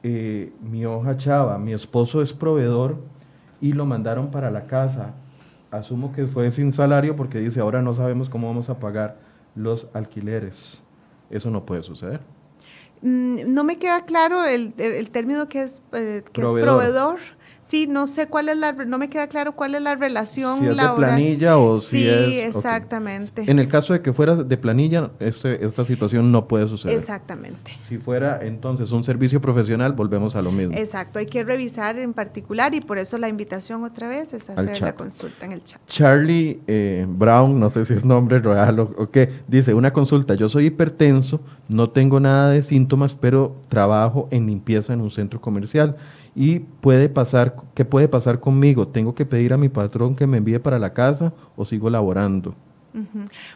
eh, mi hoja chava, mi esposo es proveedor y lo mandaron para la casa. Asumo que fue sin salario porque dice, ahora no sabemos cómo vamos a pagar los alquileres. Eso no puede suceder.
Mm, no me queda claro el, término que es, eh, que es proveedor. Sí, no sé cuál es la, no me queda claro cuál es la relación
si es de planilla o si es...
Sí, exactamente.
En el caso de que fuera de planilla, este, esta situación no puede suceder.
Exactamente.
Si fuera entonces un servicio profesional, volvemos a lo mismo.
Exacto, hay que revisar en particular y por eso la invitación otra vez es hacer la consulta en el chat.
Charlie eh, Brown, no sé si es nombre real o, qué, dice, una consulta, yo soy hipertenso, no tengo nada de síntomas, pero trabajo en limpieza en un centro comercial y puede pasar, ¿qué puede pasar conmigo? ¿Tengo que pedir a mi patrón que me envíe para la casa o sigo laborando?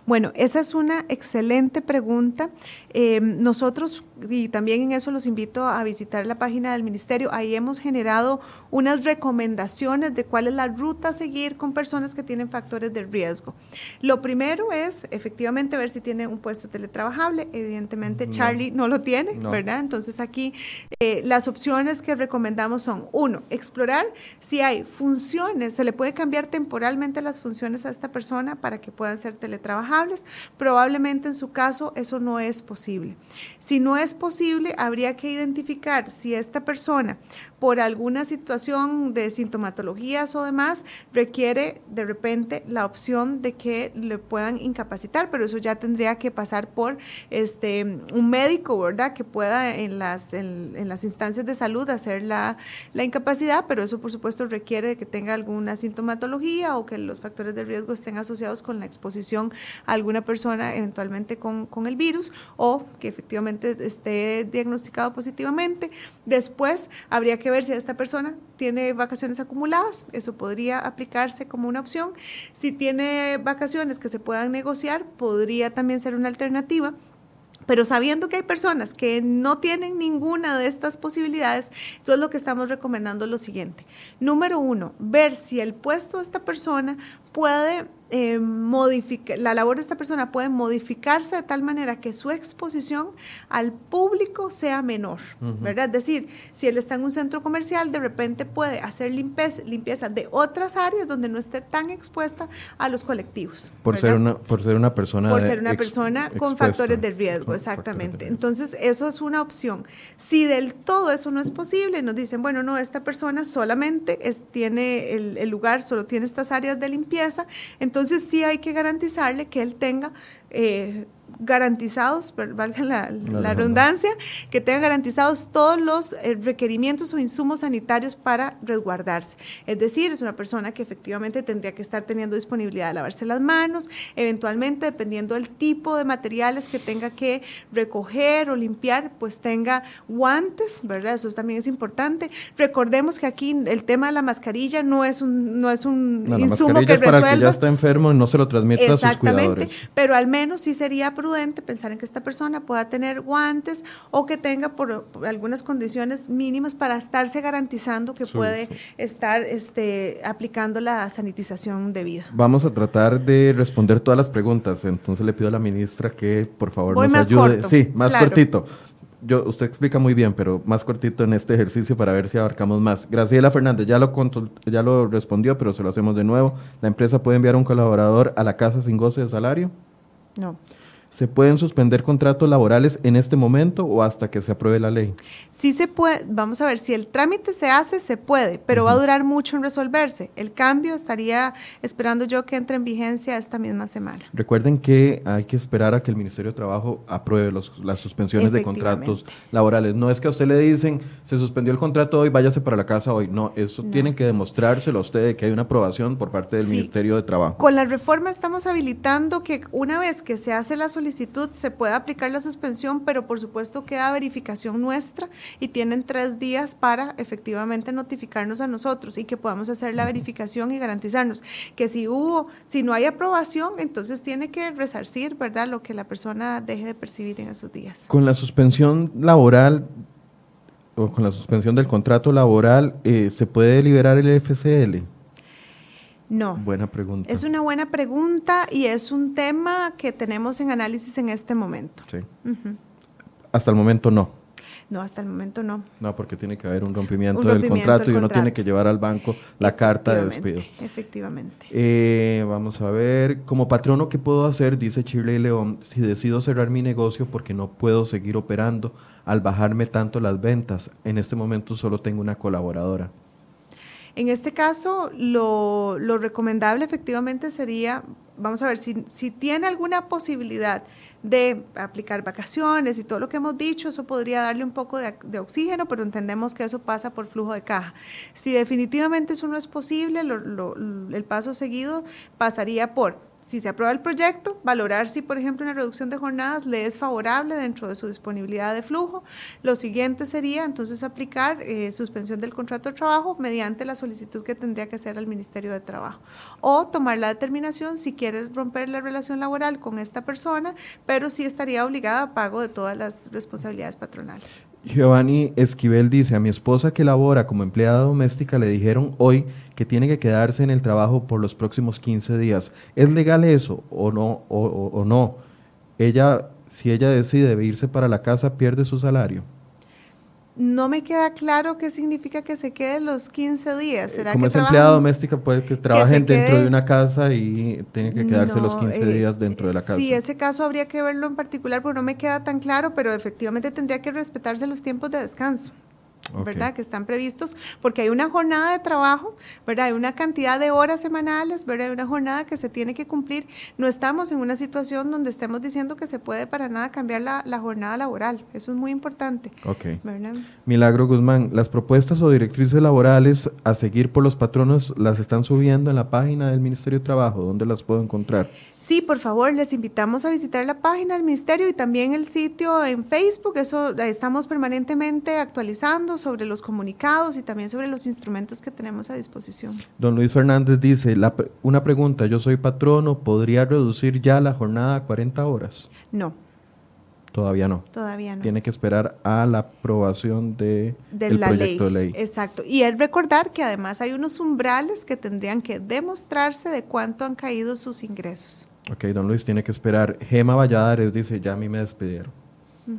Bueno, esa es una excelente pregunta. Em, nosotros, y también en eso los invito a visitar la página del ministerio, ahí hemos generado unas recomendaciones de cuál es la ruta a seguir con personas que tienen factores de riesgo. Lo primero es efectivamente ver si tiene un puesto teletrabajable. Evidentemente Charlie no lo tiene, ¿verdad? Entonces aquí eh, las opciones que recomendamos son, uno, explorar si hay funciones, se le puede cambiar temporalmente las funciones a esta persona para que puedan ser teletrabajables, probablemente en su caso eso no es posible. Si no es posible, habría que identificar si esta persona, por alguna situación de sintomatologías o demás, requiere de repente la opción de que le puedan incapacitar, pero eso ya tendría que pasar por este, un médico, ¿verdad? Que pueda en las, en, las instancias de salud hacer la, la incapacidad, pero eso por supuesto requiere que tenga alguna sintomatología o que los factores de riesgo estén asociados con la exposición a alguna persona eventualmente con, con el virus o que efectivamente esté diagnosticado positivamente. Después habría que ver si esta persona tiene vacaciones acumuladas, eso podría aplicarse como una opción. Si tiene vacaciones que se puedan negociar, podría también ser una alternativa. Pero sabiendo que hay personas que no tienen ninguna de estas posibilidades, entonces lo que estamos recomendando es lo siguiente. Número uno, ver si el puesto de esta persona puede eh, modificar, la labor de esta persona puede modificarse de tal manera que su exposición al público sea menor, ¿verdad? Es decir, si él está en un centro comercial, de repente puede hacer limpieza, limpieza de otras áreas donde no esté tan expuesta a los colectivos.
Por, ser una, por ser una persona.
Por ser una persona con factores de riesgo, exactamente. Entonces, eso es una opción. Si del todo eso no es posible, nos dicen, bueno, no, esta persona solamente es, tiene el, el lugar, solo tiene estas áreas de limpieza, entonces entonces sí hay que garantizarle que él tenga eh, garantizados, valga la, la, redundancia, que tengan garantizados todos los eh, requerimientos o insumos sanitarios para resguardarse. Es decir, es una persona que efectivamente tendría que estar teniendo disponibilidad de lavarse las manos, eventualmente, dependiendo del tipo de materiales que tenga que recoger o limpiar, pues tenga guantes, ¿verdad? Eso también es importante. Recordemos que aquí el tema de la mascarilla no es un, no es un insumo que es para
el que ya está enfermo y no se lo transmite a sus cuidadores.
pero al menos sí sería prudente pensar en que esta persona pueda tener guantes o que tenga por, algunas condiciones mínimas para estarse garantizando que puede estar este, aplicando la sanitización debida.
Vamos a tratar de responder todas las preguntas, entonces le pido a la ministra que por favor nos ayude. sí, más cortito. Yo, usted explica muy bien, pero más cortito en este ejercicio para ver si abarcamos más. Graciela Fernández ya lo, ya lo respondió, pero se lo hacemos de nuevo. ¿La empresa puede enviar un colaborador a la casa sin goce de salario?
No.
¿Se pueden suspender contratos laborales en este momento o hasta que se apruebe la ley?
Sí se puede, vamos a ver, si el trámite se hace, se puede, pero va a durar mucho en resolverse. El cambio estaría esperando yo que entre en vigencia esta misma semana.
Recuerden que hay que esperar a que el Ministerio de Trabajo apruebe las suspensiones de contratos laborales. No es que a usted le dicen, se suspendió el contrato hoy, váyase para la casa hoy. No, eso tiene que demostrárselo a usted que hay una aprobación por parte del Ministerio de Trabajo.
Con la reforma estamos habilitando que una vez que se hace la solicitud, solicitud, se puede aplicar la suspensión, pero por supuesto queda verificación nuestra y tienen tres días para efectivamente notificarnos a nosotros y que podamos hacer la verificación y garantizarnos que si hubo, si no hay aprobación, entonces tiene que resarcir, ¿verdad?, lo que la persona deje de percibir en esos días.
Con la suspensión laboral o con la suspensión del contrato laboral, eh, ¿se puede liberar el FCL?
No.
Buena pregunta.
Es una buena pregunta y es un tema que tenemos en análisis en este momento.
Sí. Hasta el momento no.
No, hasta el momento no.
No, porque tiene que haber un rompimiento, del contrato y uno tiene que llevar al banco la carta de despido.
Efectivamente.
Eh, vamos a ver, como patrono, ¿qué puedo hacer? Dice Chile León, si decido cerrar mi negocio porque no puedo seguir operando al bajarme tanto las ventas. En este momento solo tengo una colaboradora.
En este caso, lo, recomendable efectivamente sería, vamos a ver, si, tiene alguna posibilidad de aplicar vacaciones y todo lo que hemos dicho, eso podría darle un poco de oxígeno, pero entendemos que eso pasa por flujo de caja. Si definitivamente eso no es posible, el paso seguido pasaría por si se aprueba el proyecto, valorar si, por ejemplo, una reducción de jornadas le es favorable dentro de su disponibilidad de flujo. Lo siguiente sería entonces aplicar eh, suspensión del contrato de trabajo mediante la solicitud que tendría que hacer al Ministerio de Trabajo. O tomar la determinación si quiere romper la relación laboral con esta persona, pero sí estaría obligada a pago de todas las responsabilidades patronales.
Giovanni Esquivel dice, a mi esposa que labora como empleada doméstica le dijeron hoy que tiene que quedarse en el trabajo por los próximos 15 días. ¿Es legal eso o no? O, no? Ella, si ella decide irse para la casa, pierde su salario.
No me queda claro qué significa que se quede los 15 días.
¿Será Como es empleada doméstica, puede que trabajen dentro de una casa y tiene que quedarse los 15 eh, días dentro de la casa.
Sí, ese caso habría que verlo en particular, porque no me queda tan claro, pero efectivamente tendría que respetarse los tiempos de descanso. ¿Verdad? Que están previstos, porque hay una jornada de trabajo, ¿verdad? Hay una cantidad de horas semanales, ¿verdad? Hay una jornada que se tiene que cumplir. No estamos en una situación donde estemos diciendo que se puede para nada cambiar la, jornada laboral. Eso es muy importante.
Ok. Milagro Guzmán, las propuestas o directrices laborales a seguir por los patronos las están subiendo en la página del Ministerio de Trabajo. ¿Dónde las puedo encontrar?
Sí, por favor, les invitamos a visitar la página del Ministerio y también el sitio en Facebook. Eso estamos permanentemente actualizando sobre los comunicados y también sobre los instrumentos que tenemos a disposición.
Don Luis Fernández dice, una pregunta, yo soy patrono, ¿podría reducir ya la jornada a 40 horas?
No.
Todavía no.
Todavía no.
Tiene que esperar a la aprobación de, del proyecto de ley.
Exacto. Y es recordar que además hay unos umbrales que tendrían que demostrarse de cuánto han caído sus ingresos.
Ok, don Luis, tiene que esperar. Gema Valladares dice, ya a mí me despidieron.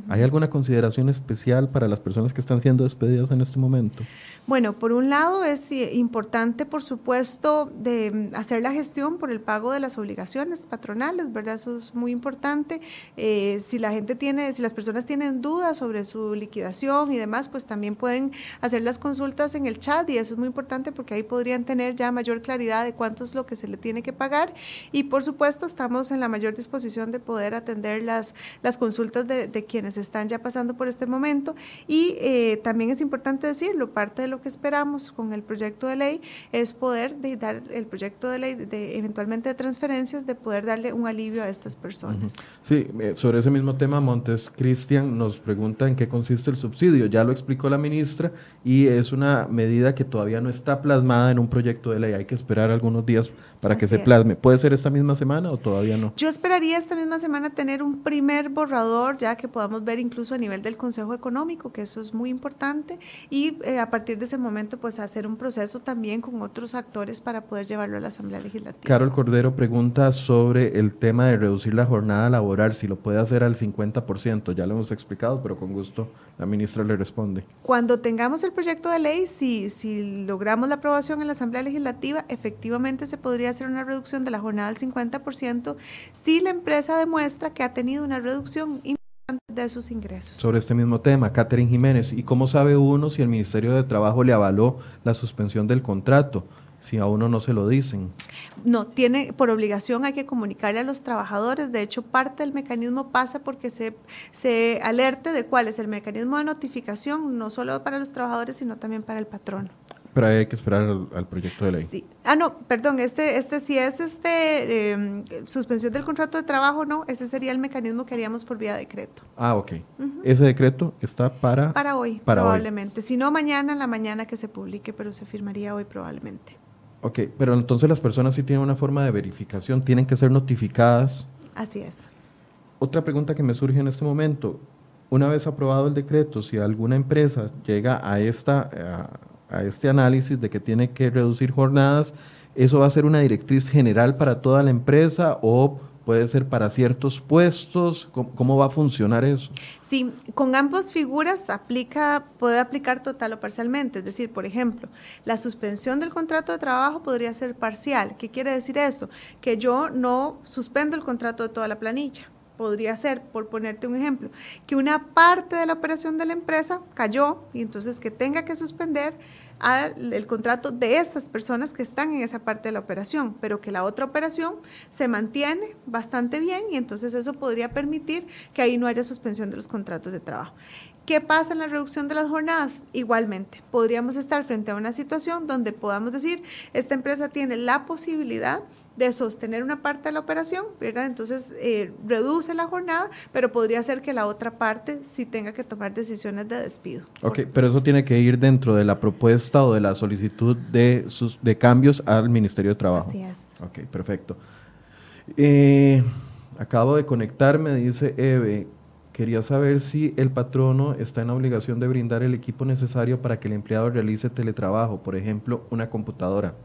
¿Hay alguna consideración especial para las personas que están siendo despedidas en este momento?
Bueno, por un lado es importante, por supuesto, de mm, hacer la gestión por el pago de las obligaciones patronales, ¿verdad? Eso es muy importante. Eh, si la gente tiene, si las personas tienen dudas sobre su liquidación y demás, pues también pueden hacer las consultas en el chat y eso es muy importante porque ahí podrían tener ya mayor claridad de cuánto es lo que se le tiene que pagar y por supuesto estamos en la mayor disposición de poder atender las, las consultas de, de quienes están ya pasando por este momento. Y eh, también es importante decirlo, parte de lo que esperamos con el proyecto de ley es poder dar el proyecto de ley de, eventualmente de transferencias, de poder darle un alivio a estas personas.
Sí, eh, sobre ese mismo tema, Montes Cristian nos pregunta en qué consiste el subsidio. Ya lo explicó la ministra y es una medida que todavía no está plasmada en un proyecto de ley. Hay que esperar algunos días para que se plasme. ¿Puede ser esta misma semana o todavía no?
Yo esperaría esta misma semana tener un primer borrador, ya que podamos ver incluso a nivel del Consejo Económico, que eso es muy importante, y eh, a partir de ese momento, pues hacer un proceso también con otros actores para poder llevarlo a la Asamblea Legislativa.
Carol Cordero pregunta sobre el tema de reducir la jornada laboral, si lo puede hacer al 50%. Ya lo hemos explicado, pero con gusto la ministra le responde.
Cuando tengamos el proyecto de ley, si, si logramos la aprobación en la Asamblea Legislativa, efectivamente se podría hacer una reducción de la jornada al 50% si la empresa demuestra que ha tenido una reducción importante de sus ingresos.
Sobre este mismo tema, Catherine Jiménez, ¿y cómo sabe uno si el Ministerio de Trabajo le avaló la suspensión del contrato? si a uno no se lo dicen.
No, tiene por obligación hay que comunicarle a los trabajadores. De hecho, parte del mecanismo pasa porque se, se alerte de cuál es el mecanismo de notificación, no solo para los trabajadores, sino también para el patrón.
Pero hay que esperar al, proyecto de ley.
Sí. Ah, no, perdón, este, este si es este em, suspensión del contrato de trabajo, no, ese sería el mecanismo que haríamos por vía decreto.
Ah, ok. Ese decreto está para...
Para hoy, probablemente. Si no, mañana, la mañana que se publique, pero se firmaría hoy probablemente.
Ok, pero entonces las personas sí tienen una forma de verificación, tienen que ser notificadas.
Así es.
Otra pregunta que me surge en este momento, una vez aprobado el decreto, si alguna empresa llega a esta a este análisis de que tiene que reducir jornadas, ¿eso va a ser una directriz general para toda la empresa o puede ser para ciertos puestos? ¿Cómo, va a funcionar eso?
Sí, con ambas figuras aplica, puede aplicar total o parcialmente. Es decir, por ejemplo, la suspensión del contrato de trabajo podría ser parcial. ¿Qué quiere decir eso? Que yo no suspendo el contrato de toda la planilla podría ser, por ponerte un ejemplo, que una parte de la operación de la empresa cayó y entonces que tenga que suspender el contrato de estas personas que están en esa parte de la operación, pero que la otra operación se mantiene bastante bien y entonces eso podría permitir que ahí no haya suspensión de los contratos de trabajo. ¿Qué pasa en la reducción de las jornadas? Igualmente, podríamos estar frente a una situación donde podamos decir, esta empresa tiene la posibilidad de sostener una parte de la operación, ¿verdad? Entonces eh, reduce la jornada, pero podría ser que la otra parte sí tenga que tomar decisiones de despido.
Ok, pero eso tiene que ir dentro de la propuesta o de la solicitud de, sus, de cambios al Ministerio de Trabajo.
Así es.
Ok, perfecto. Eh, acabo de conectarme, dice Eve, quería saber si el patrono está en la obligación de brindar el equipo necesario para que el empleado realice teletrabajo, por ejemplo, una computadora.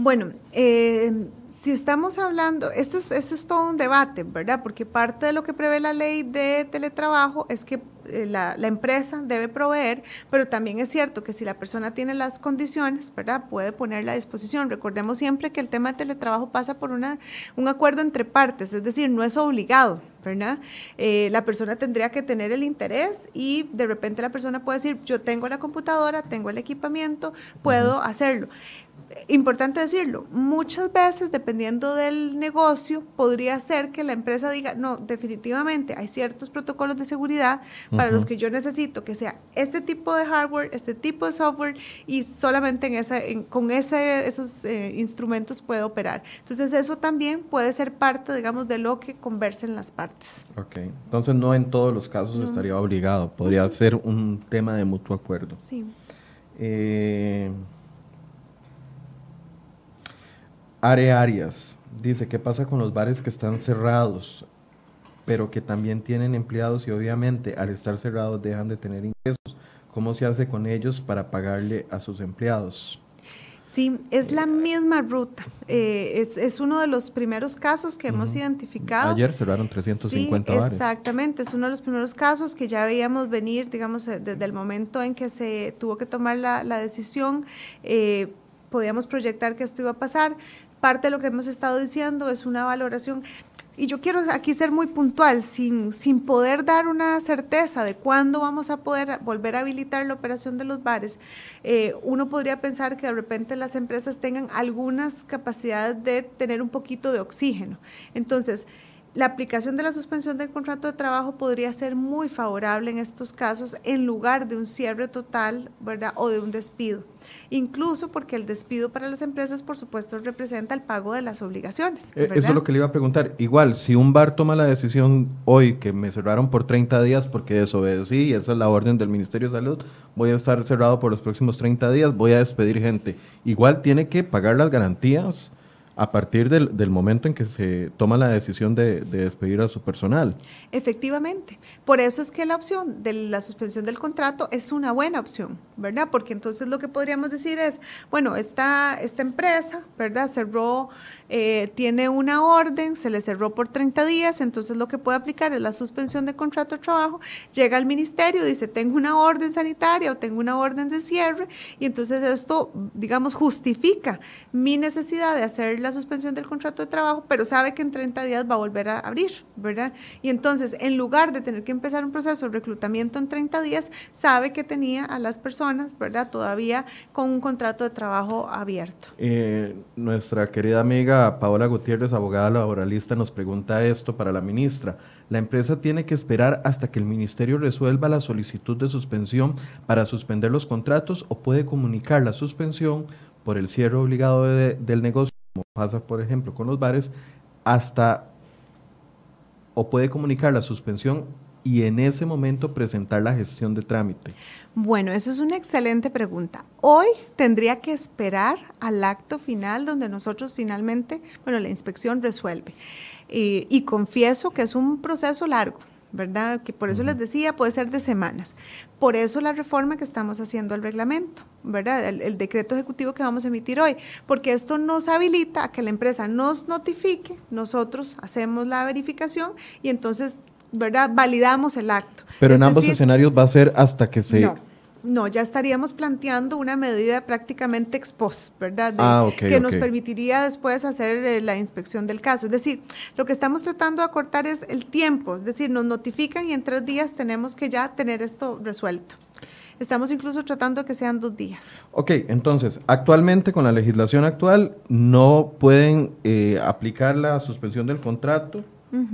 Bueno, eh, si estamos hablando, esto es, esto es todo un debate, ¿verdad? Porque parte de lo que prevé la ley de teletrabajo es que eh, la, empresa debe proveer, pero también es cierto que si la persona tiene las condiciones, ¿verdad? Puede ponerla a disposición. Recordemos siempre que el tema de teletrabajo pasa por una, un acuerdo entre partes, es decir, no es obligado, ¿verdad? Eh, la persona tendría que tener el interés y de repente la persona puede decir, yo tengo la computadora, tengo el equipamiento, puedo hacerlo importante decirlo, muchas veces, dependiendo del negocio, podría ser que la empresa diga, no, definitivamente hay ciertos protocolos de seguridad para los que yo necesito que sea este tipo de hardware, este tipo de software y solamente en esa, con ese, esos eh, instrumentos puede operar. Entonces eso también puede ser parte, digamos, de lo que conversen las partes.
Ok, entonces no en todos los casos estaría obligado, podría ser un tema de mutuo acuerdo.
Sí.
Eh, Are Arias dice, ¿qué pasa con los bares que están cerrados, pero que también tienen empleados y obviamente al estar cerrados dejan de tener ingresos? ¿Cómo se hace con ellos para pagarle a sus empleados?
Sí, es la misma ruta. Eh, es, uno de los primeros casos que hemos identificado.
Ayer cerraron 350 sí,
Exactamente, es uno de los primeros casos que ya veíamos venir, digamos, eh, desde el momento en que se tuvo que tomar la, decisión. Eh, podíamos proyectar que esto iba a pasar parte de lo que hemos estado diciendo es una valoración. Y yo quiero aquí ser muy puntual, sin, sin poder dar una certeza de cuándo vamos a poder volver a habilitar la operación de los bares. Eh, uno podría pensar que de repente las empresas tengan algunas capacidades de tener un poquito de oxígeno. Entonces, la aplicación de la suspensión del contrato de trabajo podría ser muy favorable en estos casos en lugar de un cierre total, ¿verdad? O de un despido. Incluso porque el despido para las empresas, por supuesto, representa el pago de las obligaciones.
Eh, eso es lo que le iba a preguntar. Igual, si un bar toma la decisión hoy que me cerraron por 30 días porque desobedecí y esa es la orden del Ministerio de Salud, voy a estar cerrado por los próximos 30 días, voy a despedir gente. Igual tiene que pagar las garantías a partir del, del, momento en que se toma la decisión de, despedir a su personal.
Efectivamente. Por eso es que la opción de la suspensión del contrato es una buena opción, ¿verdad? Porque entonces lo que podríamos decir es, bueno, esta, esta empresa, ¿verdad? Cerró eh, tiene una orden, se le cerró por 30 días, entonces lo que puede aplicar es la suspensión de contrato de trabajo, llega al ministerio, dice, tengo una orden sanitaria o tengo una orden de cierre, y entonces esto, digamos, justifica mi necesidad de hacer la suspensión del contrato de trabajo, pero sabe que en 30 días va a volver a abrir, ¿verdad? Y entonces, en lugar de tener que empezar un proceso de reclutamiento en 30 días, sabe que tenía a las personas, ¿verdad? Todavía con un contrato de trabajo abierto.
Eh, nuestra querida amiga Paola Gutiérrez, abogada laboralista, nos pregunta esto para la ministra. La empresa tiene que esperar hasta que el ministerio resuelva la solicitud de suspensión para suspender los contratos o puede comunicar la suspensión por el cierre obligado del negocio, como pasa por ejemplo con los bares, hasta o puede comunicar la suspensión y en ese momento presentar la gestión de trámite?
Bueno, eso es una excelente pregunta. Hoy tendría que esperar al acto final donde nosotros finalmente, bueno, la inspección resuelve. y confieso que es un proceso largo. ¿verdad? Que por eso les decía, puede ser de semanas. Por eso la reforma que estamos haciendo al reglamento, ¿verdad? El, el, decreto ejecutivo que vamos a emitir hoy, porque esto nos habilita a que la empresa nos notifique, nosotros hacemos la verificación y entonces ¿verdad? Validamos el acto.
Pero en ambos escenarios va a ser hasta que se...
No, no, ya estaríamos planteando una medida prácticamente ex post, ¿verdad?
ah,
que nos permitiría después hacer eh, la inspección del caso. Es decir, lo que estamos tratando de acortar es el tiempo, es decir, nos notifican y en tres días tenemos que ya tener esto resuelto. Estamos incluso tratando que sean dos días.
Ok, entonces, actualmente con la legislación actual no pueden eh, aplicar la suspensión del contrato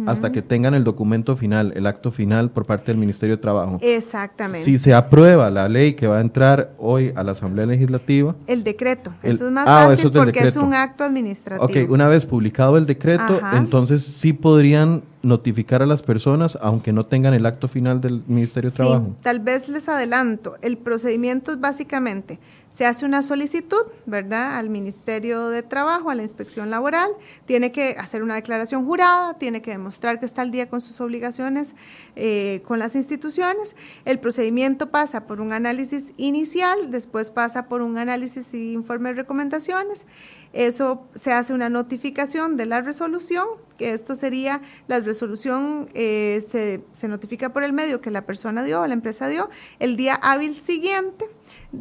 hasta que tengan el documento final, el acto final por parte del Ministerio de Trabajo.
Exactamente.
Si se aprueba la ley que va a entrar hoy a la Asamblea Legislativa.
El decreto. eso es más ah, fácil porque es un acto administrativo.
Ok, una vez publicado el decreto, entonces sí podrían notificar a las personas aunque no tengan el acto final del Ministerio de Trabajo.
Tal vez les adelanto, el procedimiento es básicamente, se hace una solicitud, ¿verdad?, al Ministerio de Trabajo, a la inspección laboral, tiene que hacer una declaración jurada, tiene que demostrar que está al día con sus obligaciones eh, con las instituciones, el procedimiento pasa por un análisis inicial, después pasa por un análisis y informe de recomendaciones, eso se hace una notificación de la resolución, que esto sería la resolución, eh, se, se notifica por el medio que la persona dio la empresa dio, el día hábil siguiente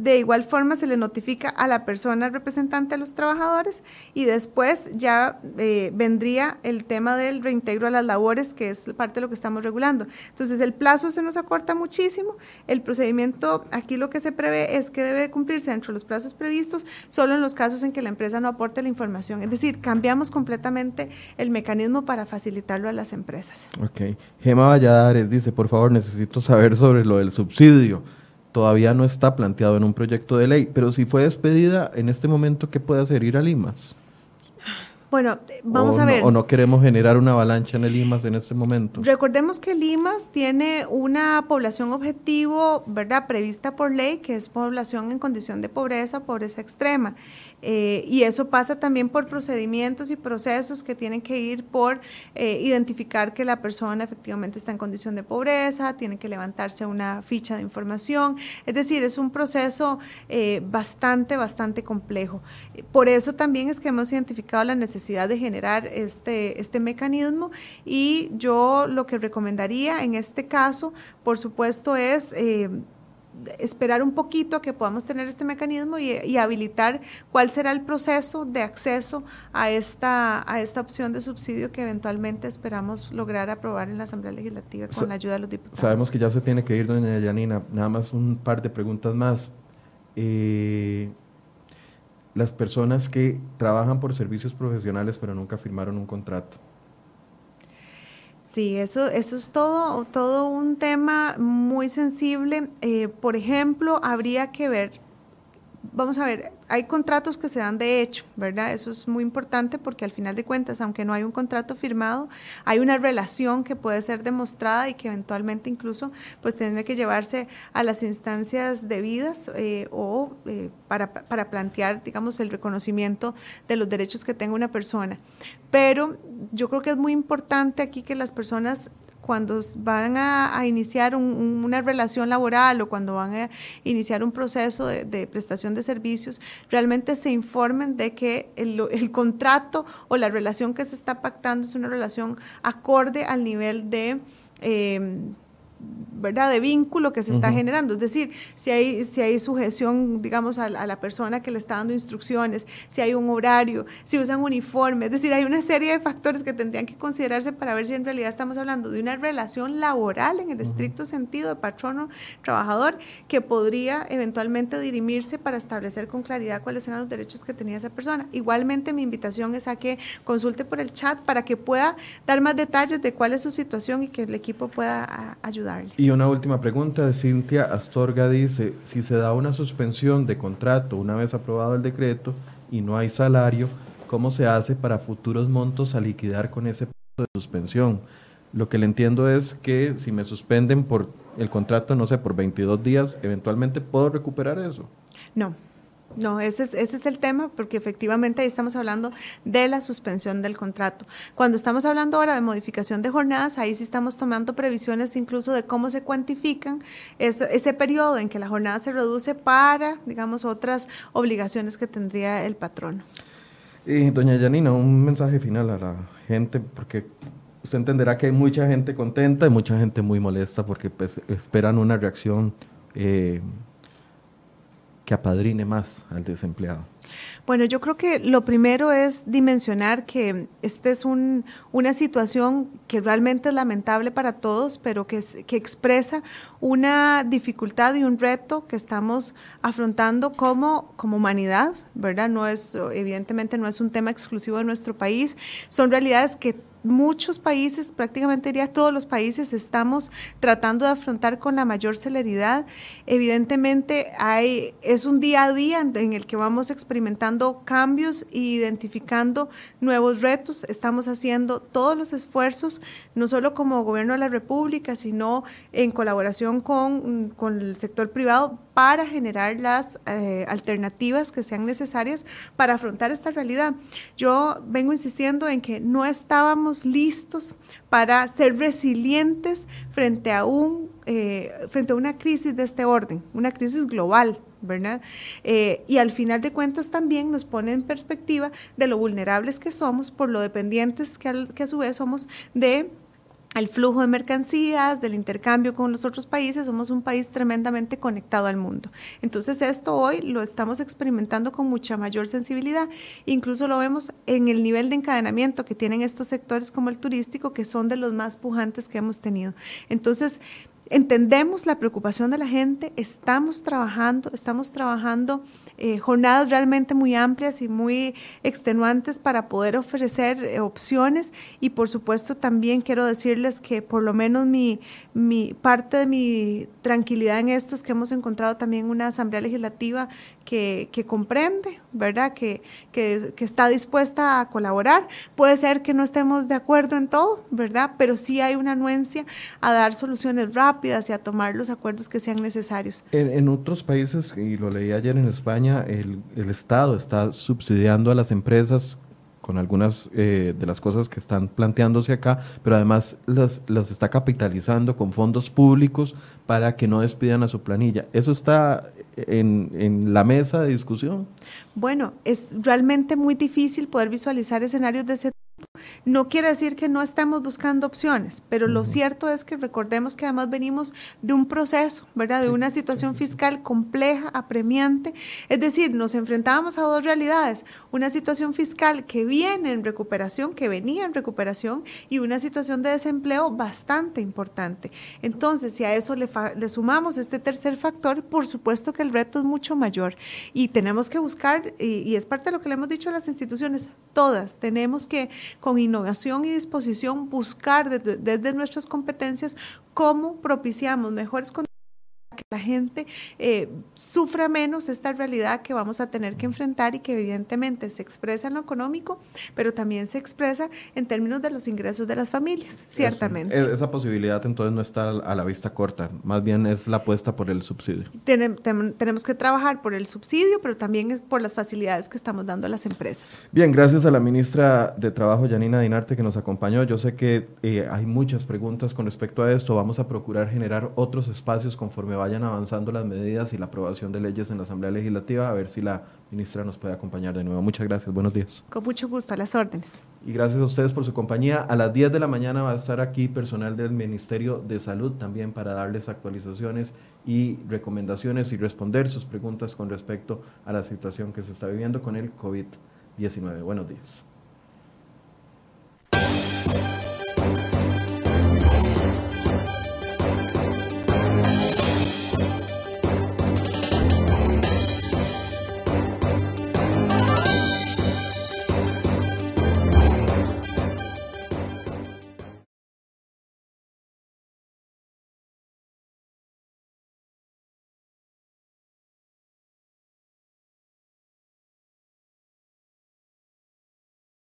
de igual forma se le notifica a la persona representante de los trabajadores y después ya eh, vendría el tema del reintegro a las labores, que es parte de lo que estamos regulando. Entonces el plazo se nos acorta muchísimo. El procedimiento aquí lo que se prevé es que debe cumplirse dentro de los plazos previstos solo en los casos en que la empresa no aporte la información. Es decir, cambiamos completamente el mecanismo para facilitarlo a las empresas.
Ok. Gema Valladares dice, por favor, necesito saber sobre lo del subsidio todavía no está planteado en un proyecto de ley, pero si fue despedida, en este momento, ¿qué puede hacer? ¿Ir a Limas?
Bueno, vamos a ver.
o no queremos generar una avalancha en el Limas en este momento.
Recordemos que Limas tiene una población objetivo, ¿verdad?, prevista por ley, que es población en condición de pobreza, pobreza extrema. Eh, y eso pasa también por procedimientos y procesos que tienen que ir por eh, identificar que la persona efectivamente está en condición de pobreza, tiene que levantarse una ficha de información. Es decir, es un proceso eh, bastante, bastante complejo. Por eso también es que hemos identificado la necesidad de generar este, este mecanismo y yo lo que recomendaría en este caso, por supuesto, es esperar un poquito a que podamos tener este mecanismo y, habilitar cuál será el proceso de acceso a esta, a esta opción de subsidio que eventualmente esperamos lograr aprobar en la Asamblea Legislativa con la ayuda de los diputados.
Sabemos que ya se tiene que ir, doña Yanina. Nada más un par de preguntas más. Eh, las personas que trabajan por servicios profesionales pero nunca firmaron un contrato.
Sí, eso, eso es todo, todo un tema muy sensible. Eh, por ejemplo, habría que ver vamos a ver, hay contratos que se dan de hecho, ¿verdad? Eso es muy importante porque al final de cuentas, aunque no hay un contrato firmado, hay una relación que puede ser demostrada y que eventualmente incluso pues que llevarse a las instancias debidas eh, o eh, para, para plantear, digamos, el reconocimiento de los derechos que tenga una persona. Pero yo creo que es muy importante aquí que las personas cuando van a, iniciar una relación laboral o cuando van a iniciar un proceso de, prestación de servicios, realmente se informen de que el, contrato o la relación que se está pactando es una relación acorde al nivel de... Eh, ¿verdad? de vínculo que se está generando. Es decir, si hay, si hay sujeción, digamos, a, la persona que le está dando instrucciones, si hay un horario, si usan uniforme, es decir, hay una serie de factores que tendrían que considerarse para ver si en realidad estamos hablando de una relación laboral en el estricto sentido de patrono-trabajador que podría eventualmente dirimirse para establecer con claridad cuáles eran los derechos que tenía esa persona. Igualmente, mi invitación es a que consulte por el chat para que pueda dar más detalles de cuál es su situación y que el equipo pueda
Y una última pregunta de Cintia Astorga dice, si se da una suspensión de contrato una vez aprobado el decreto y no hay salario, ¿cómo se hace para futuros montos a liquidar con ese de suspensión? Lo que le entiendo es que si me suspenden por el contrato, no sé, por 22 días, eventualmente puedo recuperar eso.
No, no, ese es, ese es el tema, porque efectivamente ahí estamos hablando de la suspensión del contrato. Cuando estamos hablando ahora de modificación de jornadas, ahí sí estamos tomando previsiones incluso de cómo se cuantifican ese, periodo en que la jornada se reduce para, digamos, otras obligaciones que tendría el patrono.
Y doña Yanina, un mensaje final a la gente, porque usted entenderá que hay mucha gente contenta y mucha gente muy molesta porque pues, esperan una reacción. Eh, que apadrine más al desempleado?
Bueno, yo creo que lo primero es dimensionar que esta es un, una situación que realmente es lamentable para todos, pero que, que expresa una dificultad y un reto que estamos afrontando como, como humanidad, ¿verdad? No es, evidentemente no es un tema exclusivo de nuestro país, son realidades que muchos países, prácticamente diría todos los países, estamos tratando de afrontar con la mayor celeridad. Evidentemente hay, es un día a día en el que vamos experimentando cambios e identificando nuevos retos. Estamos haciendo todos los esfuerzos, no solo como gobierno de la República, sino en colaboración con, con el sector privado para generar las eh, alternativas que sean necesarias para afrontar esta realidad. Yo vengo insistiendo en que no estábamos listos para ser resilientes frente a, un, eh, frente a una crisis de este orden, una crisis global. ¿verdad? Eh, y al final de cuentas también nos pone en perspectiva de lo vulnerables que somos por lo dependientes que, que a su vez somos de el flujo de mercancías, del intercambio con los otros países, somos un país tremendamente conectado al mundo. Entonces esto hoy lo estamos experimentando con mucha mayor sensibilidad, incluso lo vemos en el nivel de encadenamiento que tienen estos sectores como el turístico, que son de los más pujantes que hemos tenido. Entonces, entendemos la preocupación de la gente, estamos trabajando, estamos trabajando eh, jornadas realmente muy amplias y muy extenuantes para poder ofrecer eh, opciones y por supuesto también quiero decirles que por lo menos mi, mi parte de mi tranquilidad en esto es que hemos encontrado también una asamblea legislativa que, que comprende, ¿verdad? Que, que, que, está dispuesta a colaborar. Puede ser que no estemos de acuerdo en todo, ¿verdad? Pero sí hay una anuencia a dar soluciones rápidas y a tomar los acuerdos que sean necesarios.
En, en otros países, y lo leí ayer en España, el, el Estado está subsidiando a las empresas con algunas eh, de las cosas que están planteándose acá, pero además las, las está capitalizando con fondos públicos para que no despidan a su planilla. ¿Eso está en, en, la mesa de discusión?
Bueno, es realmente muy difícil poder visualizar escenarios de ese no quiere decir que no estemos buscando opciones, pero lo cierto es que recordemos que además venimos de un proceso, ¿verdad? De una situación fiscal compleja, apremiante. Es decir, nos enfrentábamos a dos realidades, una situación fiscal que viene en recuperación, que venía en recuperación, y una situación de desempleo bastante importante. Entonces, si a eso le, le sumamos este tercer factor, por supuesto que el reto es mucho mayor. Y tenemos que buscar, y, y es parte de lo que le hemos dicho a las instituciones, todas, tenemos que con innovación y disposición buscar desde, desde nuestras competencias cómo propiciamos mejores condiciones que la gente eh, sufra menos esta realidad que vamos a tener que enfrentar y que evidentemente se expresa en lo económico, pero también se expresa en términos de los ingresos de las familias, ciertamente.
E-, esa posibilidad entonces no está a la vista corta, más bien es la apuesta por el subsidio.
tenemos que trabajar por el subsidio, pero también por las facilidades que estamos dando a las empresas.
Bien, gracias a la ministra de Trabajo, Janina Dinarte, que nos acompañó. Yo sé que eh, hay muchas preguntas con respecto a esto. Vamos a procurar generar otros espacios conforme vayan avanzando las medidas y la aprobación de leyes en la Asamblea Legislativa, a ver si la ministra nos puede acompañar de nuevo. Muchas gracias, buenos días.
Con mucho gusto, a las órdenes.
Y gracias a ustedes por su compañía. A las 10 de la mañana va a estar aquí personal del Ministerio de Salud también para darles actualizaciones y recomendaciones y responder sus preguntas con respecto a la situación que se está viviendo con el COVID-19. Buenos días.